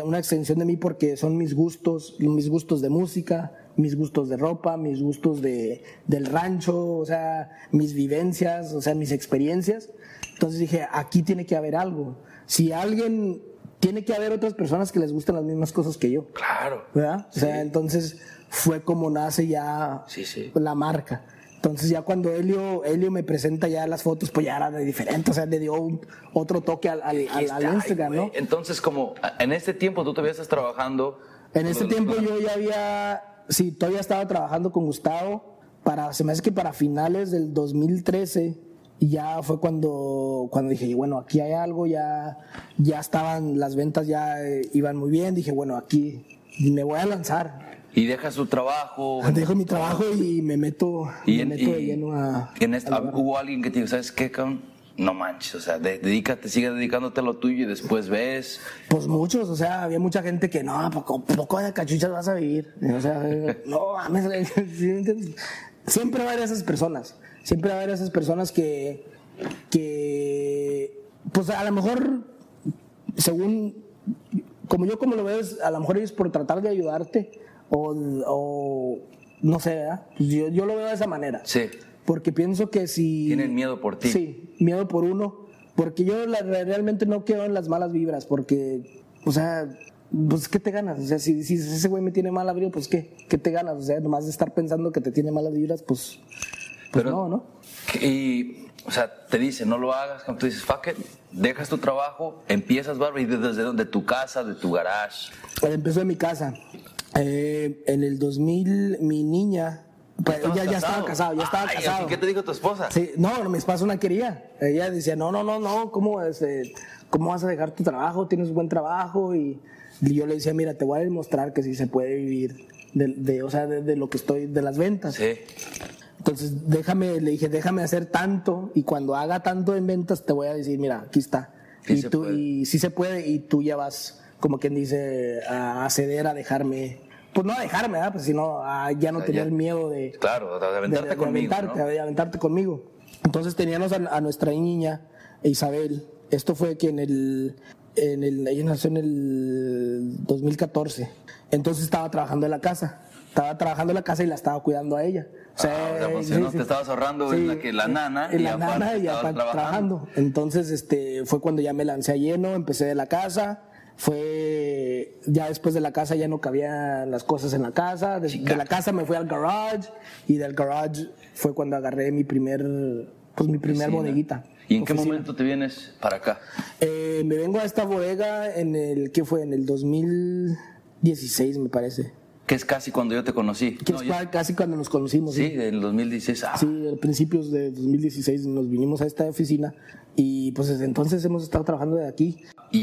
una extensión de mí porque son mis gustos, mis gustos de música, mis gustos de ropa, mis gustos de, del rancho, o sea, mis vivencias, o sea, mis experiencias. Entonces dije, aquí tiene que haber algo. Si alguien, tiene que haber otras personas que les gusten las mismas cosas que yo. Claro. ¿verdad? O sea, entonces fue como nace ya Sí, sí. la marca. Entonces ya cuando Helio, Helio me presenta ya las fotos, pues ya era de diferente, o sea, le dio un- otro toque al, al- al- al Ay, Instagram. ¿no? Entonces, como en este tiempo tú todavía estás trabajando. En con- tiempo yo ya había, sí, todavía estaba trabajando con Gustavo, para, se me hace que para finales del 2013, y ya fue cuando, cuando dije, bueno, aquí hay algo, ya, ya estaban, las ventas ya eh, iban muy bien, dije, bueno, aquí me voy a lanzar. Y dejas tu trabajo. Dejo mi trabajo y me meto, Y me en- meto de y- lleno a. en a hubo alguien que te dijo, ¿sabes qué, cabrón? No manches, o sea, de- dedícate, sigue dedicándote a lo tuyo y después ves. Pues muchos, o sea, había mucha gente que no, poco, poco de cachuchas vas a vivir. O sea, no, mames, siempre va a haber esas personas, siempre va a haber esas personas que, que, pues a lo mejor, según, como yo como lo veo, es, a lo mejor es por tratar de ayudarte o, o no sé, ¿verdad? Pues yo, yo lo veo de esa manera. Sí. Porque pienso que si... Tienen miedo por ti. Sí, miedo por uno. Porque yo la- realmente no quedo en las malas vibras, porque, o sea, pues ¿qué te ganas? O sea, si, si ese güey me tiene mala vibra, pues ¿qué? ¿Qué te ganas? O sea, nomás de estar pensando que te tiene malas vibras, pues, pues Pero- no, ¿no? Y, o sea, te dice, no lo hagas, como tú dices, fuck it, dejas tu trabajo, empiezas, barba, y desde dónde, de tu casa, de tu garage. Eh, Empezó en mi casa. Eh, en el 2000, mi niña, pues, ¿Estabas ya, ya estaba casado, ya estaba Ay, casado. ¿y ¿Qué te dijo tu esposa? Sí, no, mi esposa no quería. Ella decía, no, no, no, no, ¿cómo, este, ¿cómo vas a dejar tu trabajo? Tienes buen trabajo. Y, y yo le decía, mira, te voy a demostrar que sí se puede vivir de, de, o sea, de, de lo que estoy, de las ventas. Sí. Entonces, déjame, le dije, déjame hacer tanto y cuando haga tanto en ventas te voy a decir, mira, aquí está. Sí y tú, puede. y sí se puede y tú ya vas, como quien dice, a acceder a dejarme, pues no a dejarme, ¿verdad? Pues sino a ya no O sea, tener ya- miedo de, Claro, de aventarte de- de conmigo, aventarte, ¿no? de aventarte conmigo. Entonces teníamos a, a nuestra niña, Isabel. Esto fue que en el, en el, ella nació en el 2014. Entonces estaba trabajando en la casa. Estaba trabajando en la casa y la estaba cuidando a ella. O sea, Ah, o sea, pues, si sí, no, sí. te estabas ahorrando en la que la nana en y la aparte nana y aparte trabajando. trabajando. Entonces, este, fue cuando ya me lancé a lleno, empecé de la casa. Fue ya después de la casa ya no cabían las cosas en la casa. De, de la casa me fui al garage y del garage fue cuando agarré mi primer, pues mi primer Oficina. bodeguita. ¿Y en qué momento te vienes para acá? Eh, me vengo a esta bodega en el que fue en el 2016 me parece. Que es casi cuando yo te conocí. Que No, es yo- casi cuando nos conocimos. sí, en el 2016. Ah, Sí, a principios de 2016 nos vinimos a esta oficina y pues desde entonces hemos estado trabajando de aquí. Y,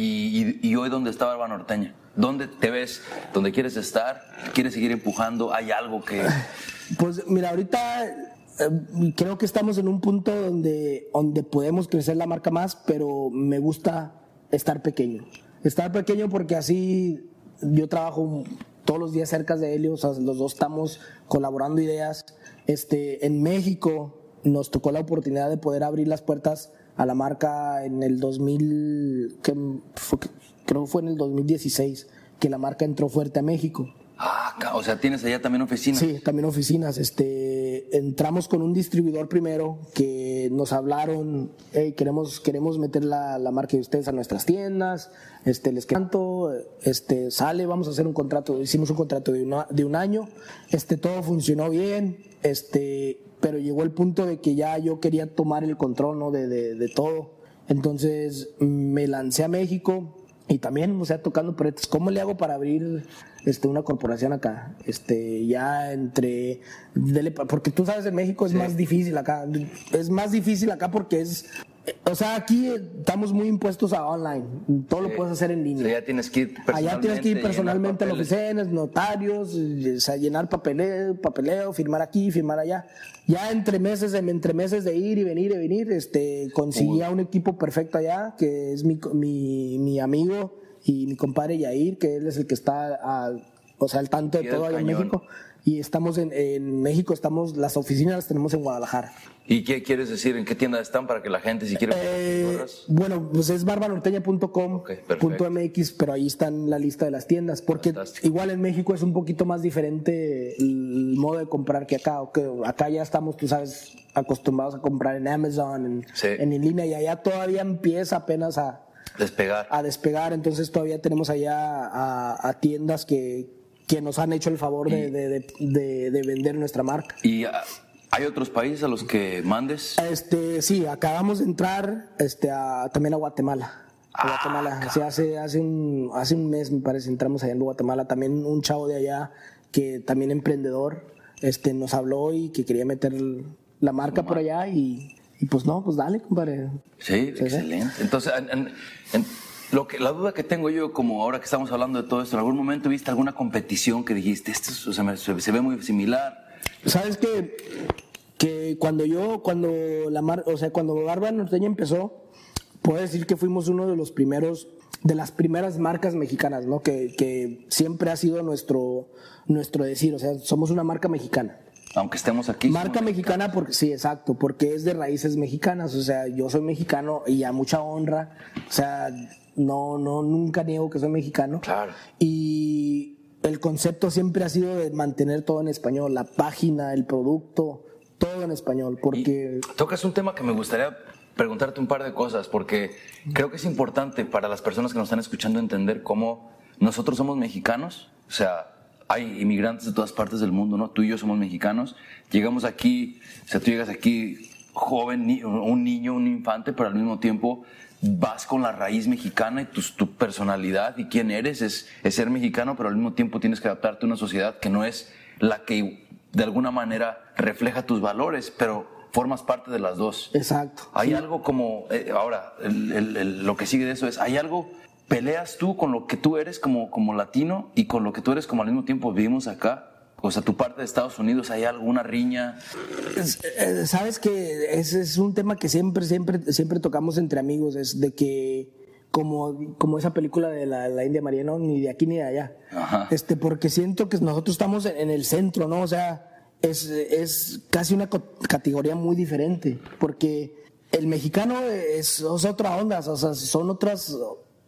y- y hoy, ¿dónde está Barba Norteña? ¿Dónde te ves? ¿Dónde quieres estar? ¿Quieres seguir empujando? ¿Hay algo que...? Pues mira, ahorita eh, creo que estamos en un punto donde, donde podemos crecer la marca más, pero me gusta estar pequeño. Estar pequeño porque así yo trabajo todos los días cerca de Helio, o sea, los dos estamos colaborando ideas. Este, en México nos tocó la oportunidad de poder abrir las puertas a la marca en el 2000, que fue- creo que fue en el 2016 que la marca entró fuerte a México. Ah, o sea, tienes allá también oficina. Sí, también oficinas. Este, entramos con un distribuidor primero que nos hablaron, hey, queremos, queremos meter la, la marca de ustedes a nuestras tiendas, este, les canto, este, sale, vamos a hacer un contrato, hicimos un contrato de, una- de un año, este, todo funcionó bien, este, pero llegó el punto de que ya yo quería tomar el control, ¿no? de, de todo. Entonces me lancé a México y también, o sea, tocando proyectos. ¿Cómo le hago para abrir este, una corporación acá? Este, ya entre. dele porque tú sabes, en México es más difícil acá. Es más difícil acá porque es. O sea, aquí estamos muy impuestos a online. Todo lo puedes hacer en O línea. sea, ya tienes que ir personalmente. Allá tienes que ir personalmente a la papeles. oficina, notarios, y, o sea, llenar papeleo, papeleo, firmar aquí, firmar allá. Ya entre meses, entre meses de ir y venir y venir, este, conseguí a un equipo perfecto allá, que es mi, mi, mi amigo y mi compadre Yair, que él es el que está al, o sea, al tanto de todo allá en. México. Y estamos en, en México, estamos, las oficinas las tenemos en Guadalajara. ¿Y qué quieres decir? ¿En qué tienda están para que la gente, si quiere... Eh, bueno, pues es barbanorteña.com, Ok, perfecto. punto .mx, pero ahí está en la lista de las tiendas, porque Fantástico. igual en México es un poquito más diferente el modo de comprar que acá, o que acá ya estamos, tú sabes, acostumbrados a comprar en Amazon, en, Sí. en, en línea, y allá todavía empieza apenas a, Despegar. a despegar, entonces todavía tenemos allá a, a tiendas que, que nos han hecho el favor de, de- de- de- de vender nuestra marca. ¿Y hay otros países a los que mandes? Este, sí, acabamos de entrar este, a- también a Guatemala. A Ah, Guatemala. Sí, hace, hace, un, hace un mes, me parece, entramos allá en Guatemala. También un chavo de allá, que también emprendedor, este, nos habló y que quería meter la marca por allá y, y pues no, pues dale, compadre. Sí, excelente. Entonces, en- en- en- lo que, la duda que tengo yo, como ahora que estamos hablando de todo esto, ¿en algún momento viste alguna competición que dijiste, esto es- o sea, me- se, se ve muy similar? ¿Sabes que que cuando yo, cuando la mar, o sea, cuando Barba Norteña empezó, puedo decir que fuimos uno de los primeros, de las primeras marcas mexicanas, ¿no? Que, que siempre ha sido nuestro, nuestro decir, o sea, somos una marca mexicana. Aunque estemos aquí. Marca mexicana porque sí, exacto, porque es de raíces mexicanas, o sea, yo soy mexicano y a mucha honra, o sea, no no nunca niego que soy mexicano. Claro. Y el concepto siempre ha sido de mantener todo en español, la página, el producto, todo en español, porque Y tocas un tema que me gustaría preguntarte un par de cosas, porque creo que es importante para las personas que nos están escuchando entender cómo nosotros somos mexicanos, o sea, hay inmigrantes de todas partes del mundo, ¿no? Tú y yo somos mexicanos, llegamos aquí, o sea, tú llegas aquí joven, un niño, un infante, pero al mismo tiempo vas con la raíz mexicana y tu, tu personalidad y quién eres es, es ser mexicano, pero al mismo tiempo tienes que adaptarte a una sociedad que no es la que de alguna manera refleja tus valores, pero formas parte de las dos. exacto. Hay sí. algo como, eh, ahora, el- el- el- lo que sigue de eso es, hay algo, peleas tú con lo que tú eres como, como latino y con lo que tú eres como al mismo tiempo vivimos acá. O sea, tu parte de Estados Unidos, ¿hay alguna riña? Eh, Sabes que ese es un tema que siempre, siempre, siempre tocamos entre amigos, es de que como, como esa película de la, la India María, no, ni de aquí ni de allá. Ajá. Este, porque siento que nosotros estamos en, el centro, ¿no? O sea, es, es casi una categoría muy diferente, porque el mexicano es, es otra onda, o sea, son otras,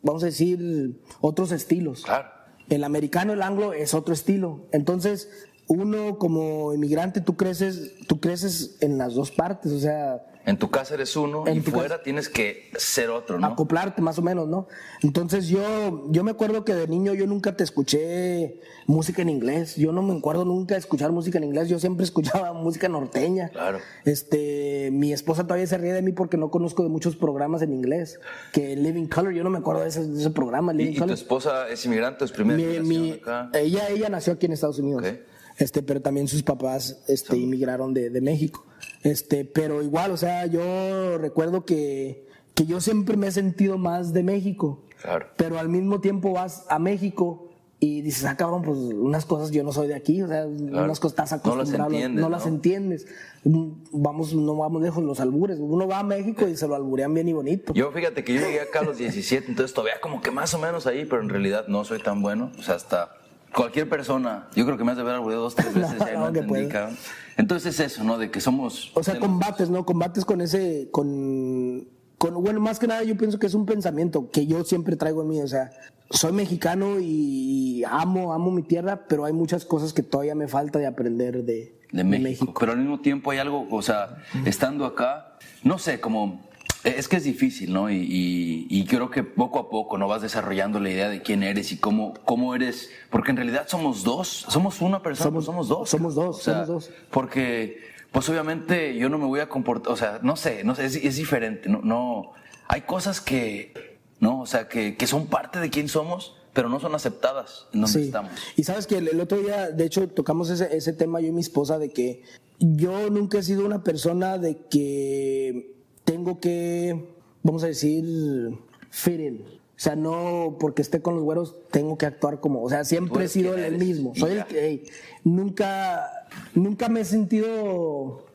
vamos a decir, otros estilos. Claro. El americano, el anglo es otro estilo. Entonces, uno como inmigrante, tú creces, tú creces en las dos partes, o sea, En tu casa eres uno En y tu fuera tienes que ser otro, ¿no? acoplarte más o menos, ¿no? Entonces yo, yo me acuerdo que de niño yo nunca te escuché música en inglés. Yo no me acuerdo nunca de escuchar música en inglés. Yo siempre escuchaba música norteña. Claro. Este, mi esposa todavía se ríe de mí porque no conozco de muchos programas en inglés. Que Living Color, yo no me acuerdo de ese, de ese programa, ¿Y, Living y tu Color. esposa es inmigrante es primera Mi- mi- acá? ella, ella nació aquí en Estados Unidos. Ok. Este, pero también sus papás este, inmigraron de, de México. Este, pero igual, o sea, yo recuerdo que, que yo siempre me he sentido más de México. Claro. Pero al mismo tiempo vas a México y dices, ah, cabrón, pues unas cosas yo no soy de aquí, o sea, unas cosas estás No las acostumbrado, entiendes, las ¿no? entiendes. Mm, Vamos, no vamos lejos los albures. Uno va a México y se lo alburean bien y bonito. Yo fíjate que yo llegué acá a los 17, entonces todavía como que más o menos ahí, pero en realidad no soy tan bueno. O sea, hasta cualquier persona, yo creo que me has de haber albureado dos, tres veces y ahí no, No, entendí, cabrón. Entonces es eso, ¿no? De que somos... O sea, tenemos- combates, ¿no? Combates con ese, con, con, bueno, más que nada yo pienso que es un pensamiento que yo siempre traigo en mí, o sea, soy mexicano y amo, amo mi tierra, pero hay muchas cosas que todavía me falta de aprender de, de México. Pero al mismo tiempo hay algo, o sea, estando acá, no sé, como. Es que es difícil, ¿no? Y, y- y creo que poco a poco no vas desarrollando la idea de quién eres y cómo, cómo eres. Porque en realidad somos dos, somos una persona, Somos- dos. somos dos, O sea, somos dos. Porque, pues obviamente yo no me voy a comportar, o sea, no sé, no sé, es, es diferente, no, no. Hay cosas que, ¿no? O sea, que, que son parte de quién somos, pero no son aceptadas en donde Sí. estamos. Y sabes que el, el otro día, de hecho, tocamos ese, ese tema yo y mi esposa de que yo nunca he sido una persona de que tengo que, vamos a decir, fit in. O sea, no porque esté con los güeros tengo que actuar como, o sea, siempre he sido el mismo. Soy el que, hey, nunca, nunca me he sentido,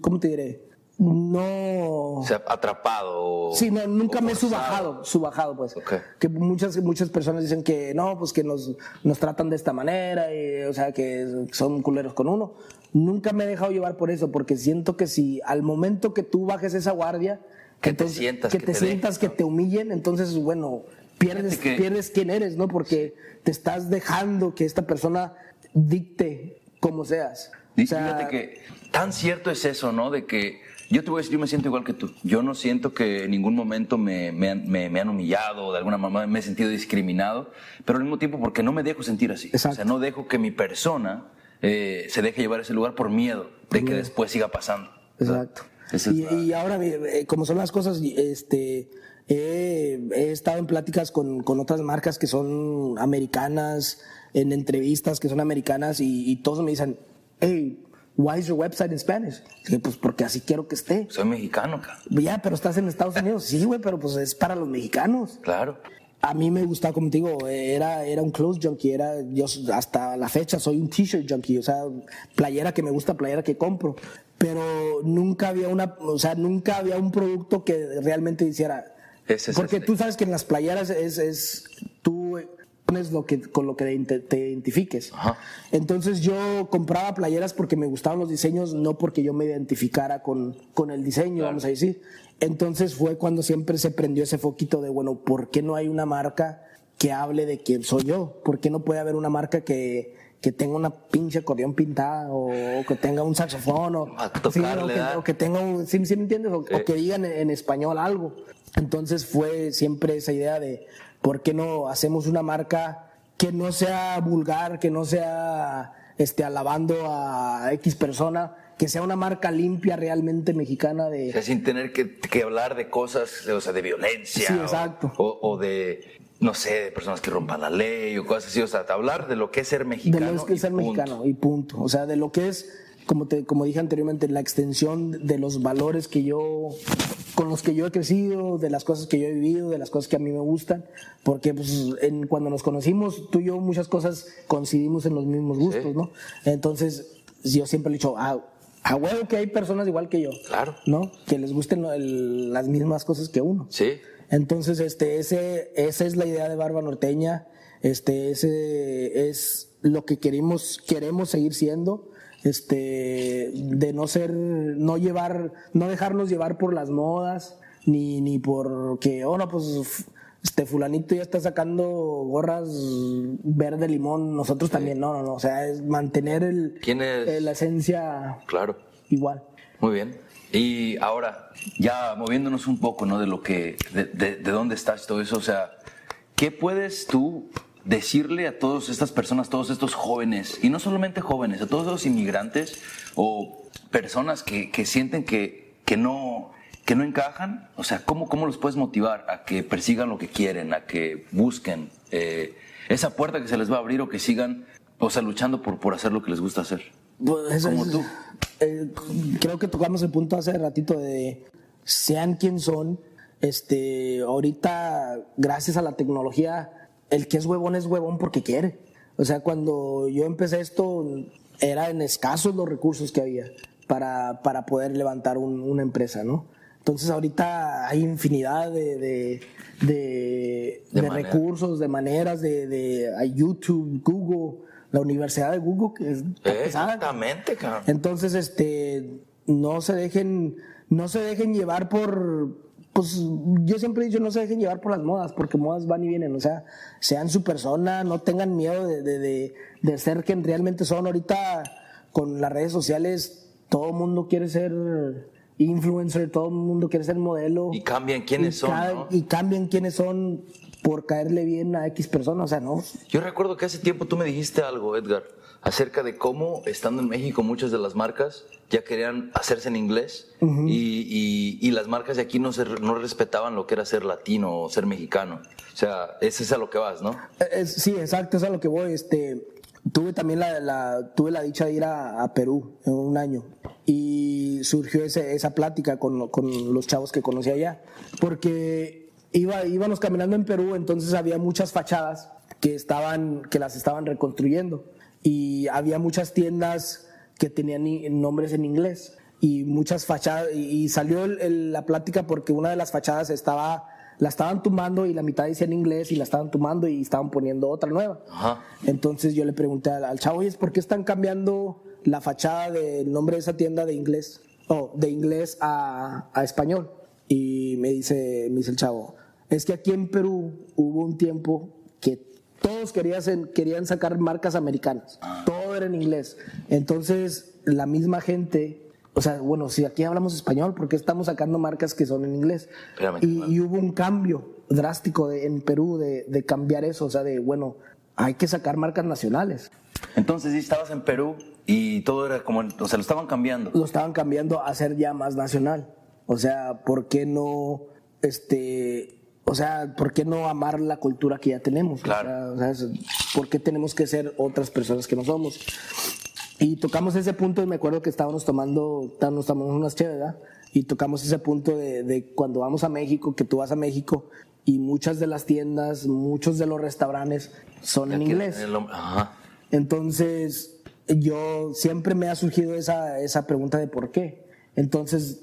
¿cómo te diré? No. O sea, atrapado. Sí, no, nunca me he subajado, subajado pues. Ok. Que muchas, muchas personas dicen que no, pues que nos, nos tratan de esta manera, y, o sea, que son culeros con uno. Nunca me he dejado llevar por eso, porque siento que si al momento que tú bajes esa guardia, Que te sientas, que, que te, te sientas, dejes, que te humillen, entonces, bueno, pierdes, que- pierdes quién eres, ¿no? Porque te estás dejando que esta persona dicte cómo seas. O sea, fíjate que tan cierto es eso, ¿no? De que yo te voy a decir, yo me siento igual que tú. Yo no siento que en ningún momento me, me han, me- me han humillado o de alguna manera me he sentido discriminado, pero al mismo tiempo porque no me dejo sentir así. Exacto. O sea, no dejo que mi persona eh, se deje llevar a ese lugar por miedo de que después siga pasando. Exacto. Y, la- y ahora, eh, como son las cosas, este, he, he estado en pláticas con, con otras marcas que son americanas, en entrevistas que son americanas, y, y todos me dicen, hey, why is your website in Spanish? Pues porque así quiero que esté. Soy mexicano, cara. Ya, pero estás en Estados Unidos. Sí, güey, pero pues es para los mexicanos. Claro. A mí me gustaba, como te digo, era, era un clothes junkie, era, yo hasta la fecha soy un t-shirt junkie, o sea, playera que me gusta, playera que compro, pero nunca había una, o sea, nunca había un producto que realmente hiciera, porque tú sabes que en las playeras es, es tú pones lo que, con lo que te identifiques. Entonces yo compraba playeras porque me gustaban los diseños, no porque yo me identificara con, con el diseño, vamos a decir. Entonces fue cuando siempre se prendió ese foquito de, bueno, ¿por qué no hay una marca que hable de quién soy yo? ¿Por qué no puede haber una marca que, que tenga una pinche acordeón pintada o, que tenga un saxofón o, que, tenga un, ¿sí, me entiendes? O, que digan en, español algo. Entonces fue siempre esa idea de por qué no hacemos una marca que no sea vulgar, que no sea este, alabando a X persona, que sea una marca limpia realmente mexicana de... O sea, sin tener que, hablar de cosas, o sea, de violencia. Sí, exacto. O, de, no sé, de personas que rompan la ley o cosas así. O sea, hablar de lo que es ser mexicano. De lo que es ser mexicano y punto. O sea, de lo que es como, te, como dije anteriormente, la extensión de los valores que yo, con los que yo he crecido, de las cosas que yo he vivido, de las cosas que a mí me gustan, porque pues, en, cuando nos conocimos, tú y yo muchas cosas coincidimos en los mismos gustos, ¿no? Entonces, yo siempre he dicho, ah, a huevo que hay personas igual que yo. Claro. ¿No? Que les gusten las mismas cosas que uno. Sí. Entonces, este, ese, esa es la idea de Barba Norteña. Este, ese es lo que queremos, queremos seguir siendo este, de no ser, no llevar, no dejarnos llevar por las modas, ni, ni por que, oh no, pues este fulanito ya está sacando gorras verde limón, nosotros también, no, no, no, o sea, es mantener el, la esencia claro. igual. Muy bien. Y ahora, ya moviéndonos un poco, ¿no? De lo que, de, de, de dónde estás, todo eso, o sea, ¿qué puedes tú decirle a todas estas personas, todos estos jóvenes, y no solamente jóvenes, a todos los inmigrantes o personas que, sienten que, que, no, que no encajan? O sea, ¿cómo, ¿cómo los puedes motivar a que persigan lo que quieren, a que busquen eh, esa puerta que se les va a abrir o que sigan, o sea, luchando por, por hacer lo que les gusta hacer? Pues Como tú. Eh, creo que tocamos el punto hace ratito de sean quien son. Este, ahorita, gracias a la tecnología, el que es huevón es huevón porque quiere. O sea, cuando yo empecé esto, eran escasos los recursos que había para, para poder levantar una empresa, ¿no? Entonces ahorita hay infinidad de, de, recursos, de maneras, de, YouTube, Google, la Universidad de Google, que es Exactamente, cabrón. Entonces, este, no se dejen, no se dejen llevar por, pues yo siempre he dicho, no se dejen llevar por las modas, porque modas van y vienen, o sea, sean su persona, no tengan miedo de, de, de, ser quien realmente son. Ahorita con las redes sociales, todo el mundo quiere ser influencer, todo el mundo quiere ser modelo. Y cambian quiénes son. Y cambian quiénes son por caerle bien a X persona, o sea, no. Yo recuerdo que hace tiempo tú me dijiste algo, Edgar acerca de cómo, estando en México, muchas de las marcas ya querían hacerse en inglés y, y, las marcas de aquí no, se, no respetaban lo que era ser latino o ser mexicano. O sea, ese es a lo que vas, ¿no? Eh, sí, exacto, es a lo que voy. Este, tuve también la, tuve la dicha de ir a, Perú en un año y surgió ese, esa plática con, con los chavos que conocí allá, porque iba, íbamos caminando en Perú, entonces había muchas fachadas que, estaban, que las estaban reconstruyendo y había muchas tiendas que tenían nombres en inglés y muchas fachadas y salió la plática porque una de las fachadas estaba la estaban tumbando y la mitad decía en inglés y la estaban tumbando y estaban poniendo otra nueva. Entonces yo le pregunté al, chavo, ¿y por qué están cambiando la fachada del nombre de esa tienda de inglés o de inglés a, a español? Y me dice, me dice el chavo, es que aquí en Perú hubo un tiempo que todos querían, querían sacar marcas americanas, todo era en inglés. Entonces, la misma gente, o sea, bueno, si aquí hablamos español, ¿por qué estamos sacando marcas que son en inglés? Y, hubo un cambio drástico en Perú de, cambiar eso, o sea, de, bueno, hay que sacar marcas nacionales. Entonces, si estabas en Perú y todo era como, o sea, lo estaban cambiando. Lo estaban cambiando a ser ya más nacional. O sea, ¿por qué no, este, o sea, ¿por qué no amar la cultura que ya tenemos? Claro. O sea, ¿por qué tenemos que ser otras personas que no somos? Y tocamos ese punto y me acuerdo que estábamos tomando, estábamos tomando unas chéveres, ¿verdad? Y tocamos ese punto de, de cuando vamos a México, que tú vas a México y muchas de las tiendas, muchos de los restaurantes son en inglés. el Ajá. Entonces, yo siempre me ha surgido esa, esa pregunta de por qué. Entonces,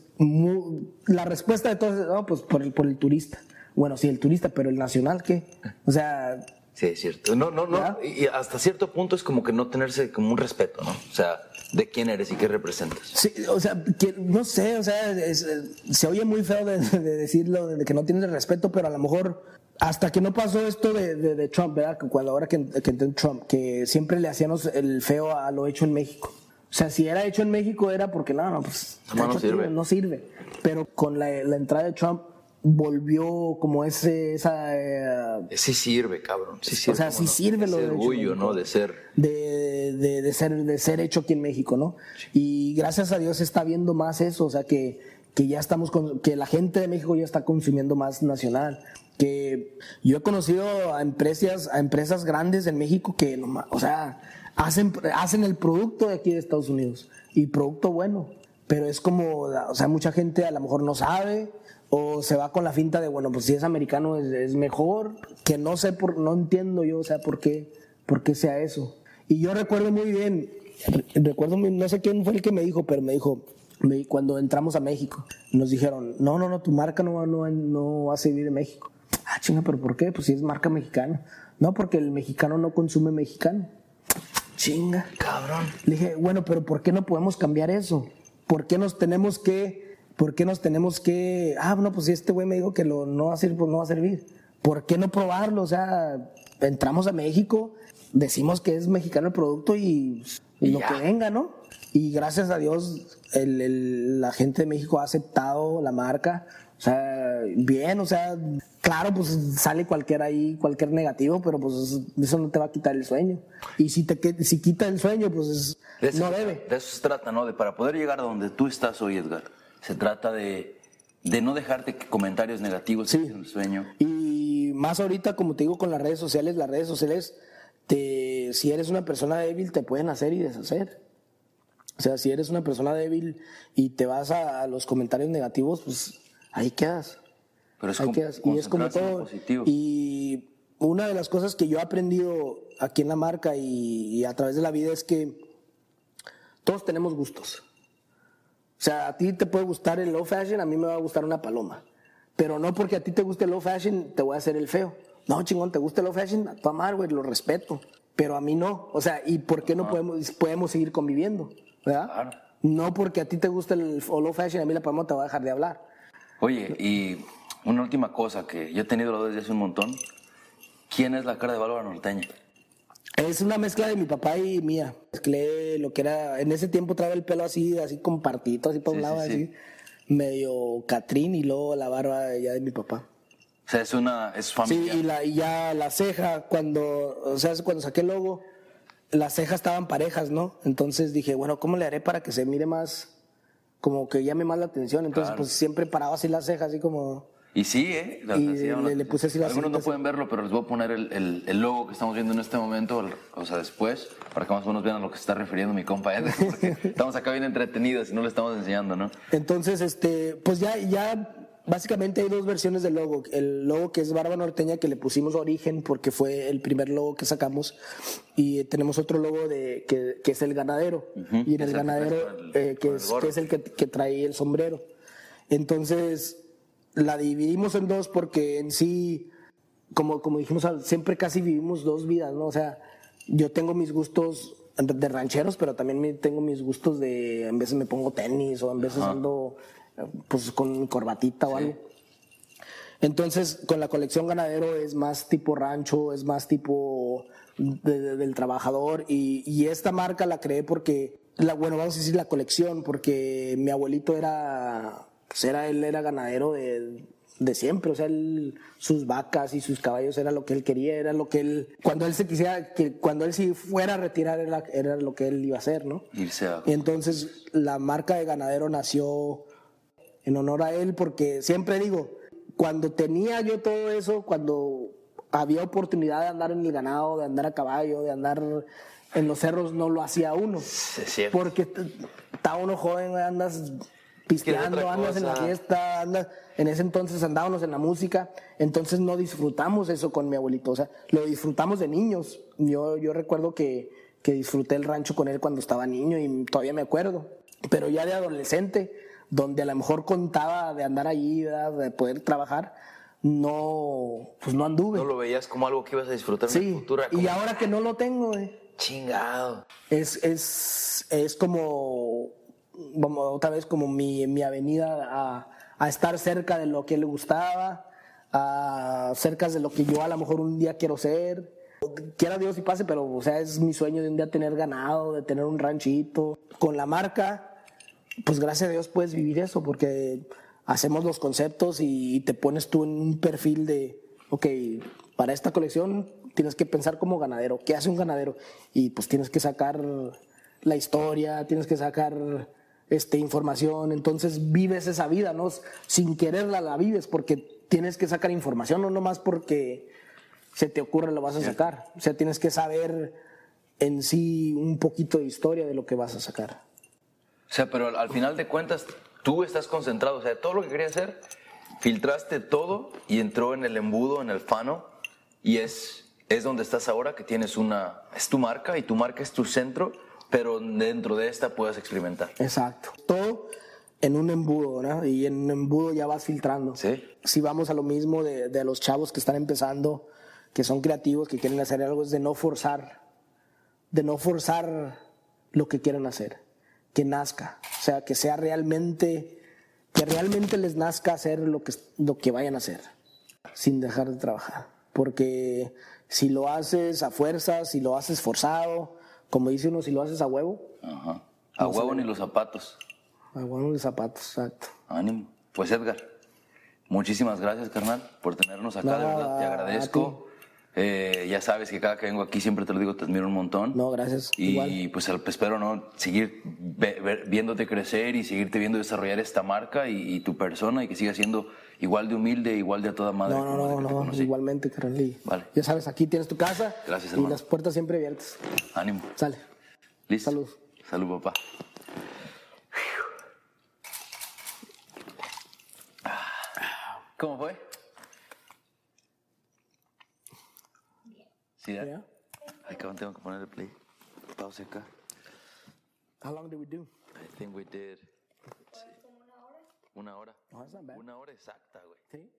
la respuesta de todos es, no, pues por el, por el turista. Bueno, sí, el turista, pero el nacional, ¿qué? O sea, Sí, es cierto. No, no, no. Y hasta cierto punto es como que no tenerse como un respeto, ¿no? O sea, de quién eres y qué representas. sí, o sea, que, no sé, o sea, es- es- se oye muy feo de, de decirlo, de que no tienes el respeto, pero a lo mejor hasta que no pasó esto de, de- de Trump, ¿verdad? Cuando ahora que, que entró Trump, que siempre le hacíamos el feo a lo hecho en México. O sea, si era hecho en México era porque no, no, pues No, no hecho aquí, sirve. no sirve. Pero con la, la entrada de Trump volvió como ese, esa... eh, Sí sirve, cabrón. Sí sirve. o sea, ¿cómo sí no? sirve lo Ese de orgullo. ¿no? De ser. de, de, de ser, de ser hecho aquí en México, ¿no? Y gracias a Dios se está viendo más eso, o sea, que, que ya estamos, con, que la gente de México ya está consumiendo más nacional. Que yo he conocido a empresas, a empresas grandes en México que, o sea, hacen, hacen el producto de aquí de Estados Unidos y producto bueno, pero es como, o sea, mucha gente a lo mejor no sabe o se va con la finta de, bueno, pues si es americano es, es mejor, que no sé, por, no entiendo yo, o sea, por qué, por qué sea eso. Y yo recuerdo muy bien, re- recuerdo, no sé quién fue el que me dijo, pero me dijo, me- cuando entramos a México, nos dijeron, no, no, no, tu marca no, va- no, no va a servir en México. Ah, chinga, pero ¿por qué? Pues si es marca mexicana. No, porque el mexicano no consume mexicano. Chinga. Cabrón. Le dije, bueno, pero ¿por qué no podemos cambiar eso? ¿Por qué nos tenemos que, por qué nos tenemos que, ah, no, pues si este güey me dijo que lo, no va a servir, pues no va a servir. ¿Por qué no probarlo? O sea, entramos a México, decimos que es mexicano el producto y, y lo que venga, ¿no? Y gracias a Dios, el- el- la gente de México ha aceptado la marca. O sea, bien, o sea, claro, pues sale cualquier ahí, cualquier negativo, pero pues eso no te va a quitar el sueño. Y si te si quita el sueño, pues es- De no debe. de eso se trata, ¿no? De para poder llegar a donde tú estás hoy, Edgar, se trata de, de no dejarte que comentarios negativos Sí. el sueño. Y más ahorita, como te digo, con las redes sociales, las redes sociales, te, si eres una persona débil, te pueden hacer y deshacer. O sea, si eres una persona débil y te vas a, a los comentarios negativos, pues ahí quedas. Pero es Ahí como quedas. Y es como en todo. positivo. Y una de las cosas que yo he aprendido aquí en la marca y, y a través de la vida es que todos tenemos gustos. O sea, a ti te puede gustar el low fashion, a mí me va a gustar una paloma. Pero no porque a ti te guste el low fashion, te voy a hacer el feo. No, chingón, te gusta el low fashion, a tu amar, güey, lo respeto. Pero a mí no. O sea, ¿y por qué no podemos, podemos seguir conviviendo? ¿Verdad? Claro. No porque a ti te gusta el low fashion, a mí la paloma te va a dejar de hablar. Oye, y una última cosa que yo he tenido la duda desde hace un montón. ¿Quién es la cara de Bárbara Norteña? Es una mezcla de mi papá y mía. Mezclé lo que era, en ese tiempo traía el pelo así, así con partito, así para un Sí, lado, sí, así. Medio Catrín y luego la barba ya de mi papá. O sea, es una, es Sí, familia. y, la, y ya la ceja, cuando, o sea, cuando saqué el logo, las cejas estaban parejas, ¿no? Entonces dije, bueno, ¿cómo le haré para que se mire más, como que llame más la atención? Entonces, Claro. pues siempre paraba así las cejas, así como... Y sí, ¿eh? Las- Y le- puse así Algunos no pueden verlo, pero les voy a poner el, el- el logo que estamos viendo en este momento, el- o sea, después, para que más o menos vean a lo que se está refiriendo mi compa Edgar, porque estamos acá bien entretenidos y no le estamos enseñando, ¿no? Entonces, este, pues ya, ya básicamente hay dos versiones del logo. El logo que es Barba Norteña, que le pusimos origen porque fue el primer logo que sacamos. Y tenemos otro logo de, que, que es el ganadero. Y en el ganadero, el- eh, que, es, que es el que, que trae el sombrero. Entonces, la dividimos en dos porque en sí, como, como dijimos, siempre casi vivimos dos vidas, ¿no? O sea, yo tengo mis gustos de rancheros, pero también tengo mis gustos de, en veces me pongo tenis o en veces ando eh, pues con corbatita o algo. Entonces, con la colección ganadero es más tipo rancho, es más tipo de- de- del trabajador y, y esta marca la creé porque, la, bueno, vamos a decir la colección, porque mi abuelito era, era, él era ganadero de, de siempre, o sea, él- sus vacas y sus caballos era lo que él quería, era lo que él, cuando él se quisiera, que cuando él si fuera a retirar era, era lo que él iba a hacer, ¿no? Irse a... Y entonces la marca de ganadero nació en honor a él porque siempre digo, cuando tenía yo todo eso, cuando había oportunidad de andar en el ganado, de andar a caballo, de andar en los cerros no lo hacía uno. Es. Porque está uno joven, andas pisteando, andas en la fiesta, andas, en ese entonces andábamos en la música, entonces no disfrutamos eso con mi abuelito, o sea, lo disfrutamos de niños. Yo, yo recuerdo que, que disfruté el rancho con él cuando estaba niño y todavía me acuerdo, pero ya de adolescente, donde a lo mejor contaba de andar allí, ¿verdad? de poder trabajar, no, pues no anduve. No lo veías como algo que ibas a disfrutar en sí, futuro. y como- ahora que no lo tengo, güey, Chingado. es, es, es como, vamos, otra vez como mi, mi avenida a, estar cerca de lo que le gustaba, a cerca de lo que yo a lo mejor un día quiero ser. Quiera Dios y pase, pero o sea, es mi sueño de un día tener ganado, de tener un ranchito. Con la marca, pues gracias a Dios puedes vivir eso, porque hacemos los conceptos y, te pones tú en un perfil de, ok, para esta colección tienes que pensar como ganadero, ¿qué hace un ganadero? Y pues tienes que sacar la historia, tienes que sacar este, información, entonces vives esa vida, ¿no? Sin quererla la vives, porque tienes que sacar información, no nomás porque se te ocurre lo vas a sacar, o sea, tienes que saber en sí un poquito de historia de lo que vas a sacar. O sea, pero al, al final de cuentas, tú estás concentrado. O sea, todo lo que querías hacer, filtraste todo y entró en el embudo, en el fano, y es, es donde estás ahora, que tienes una. Es tu marca y tu marca es tu centro, pero dentro de esta puedes experimentar. Exacto. Todo en un embudo, ¿no? Y en un embudo ya vas filtrando. Sí. Si vamos a lo mismo de, de los chavos que están empezando, que son creativos, que quieren hacer algo, es de no forzar, de no forzar lo que quieren hacer, que nazca, o sea, que sea realmente, que realmente les nazca hacer lo que, lo que vayan a hacer, sin dejar de trabajar. Porque si lo haces a fuerza, si lo haces forzado, como dice uno, si lo haces a huevo, Ajá. A huevo ni los zapatos. a huevo de zapatos, exacto. Ánimo. Pues Edgar, muchísimas gracias, carnal, por tenernos acá, de verdad, te agradezco. Eh, ya sabes que cada que vengo aquí siempre te lo digo, te admiro un montón. No, gracias. Y Igual. pues espero no seguir viéndote crecer y seguirte viendo desarrollar esta marca y, y tu persona y que sigas siendo igual de humilde, igual de a toda madre. No, no, no, no, igualmente, carnal. Vale. Ya sabes, aquí tienes tu casa. Gracias, Y hermano. las puertas siempre abiertas. Ánimo. Sale. Listo. Salud. Salud, papá. ¿Cómo fue? ¿Sí, eh? Ay, cabrón, tengo que poner el play. Pausa acá. How long did we do? I think we did. Una hora. Una hora exacta, güey. Sí.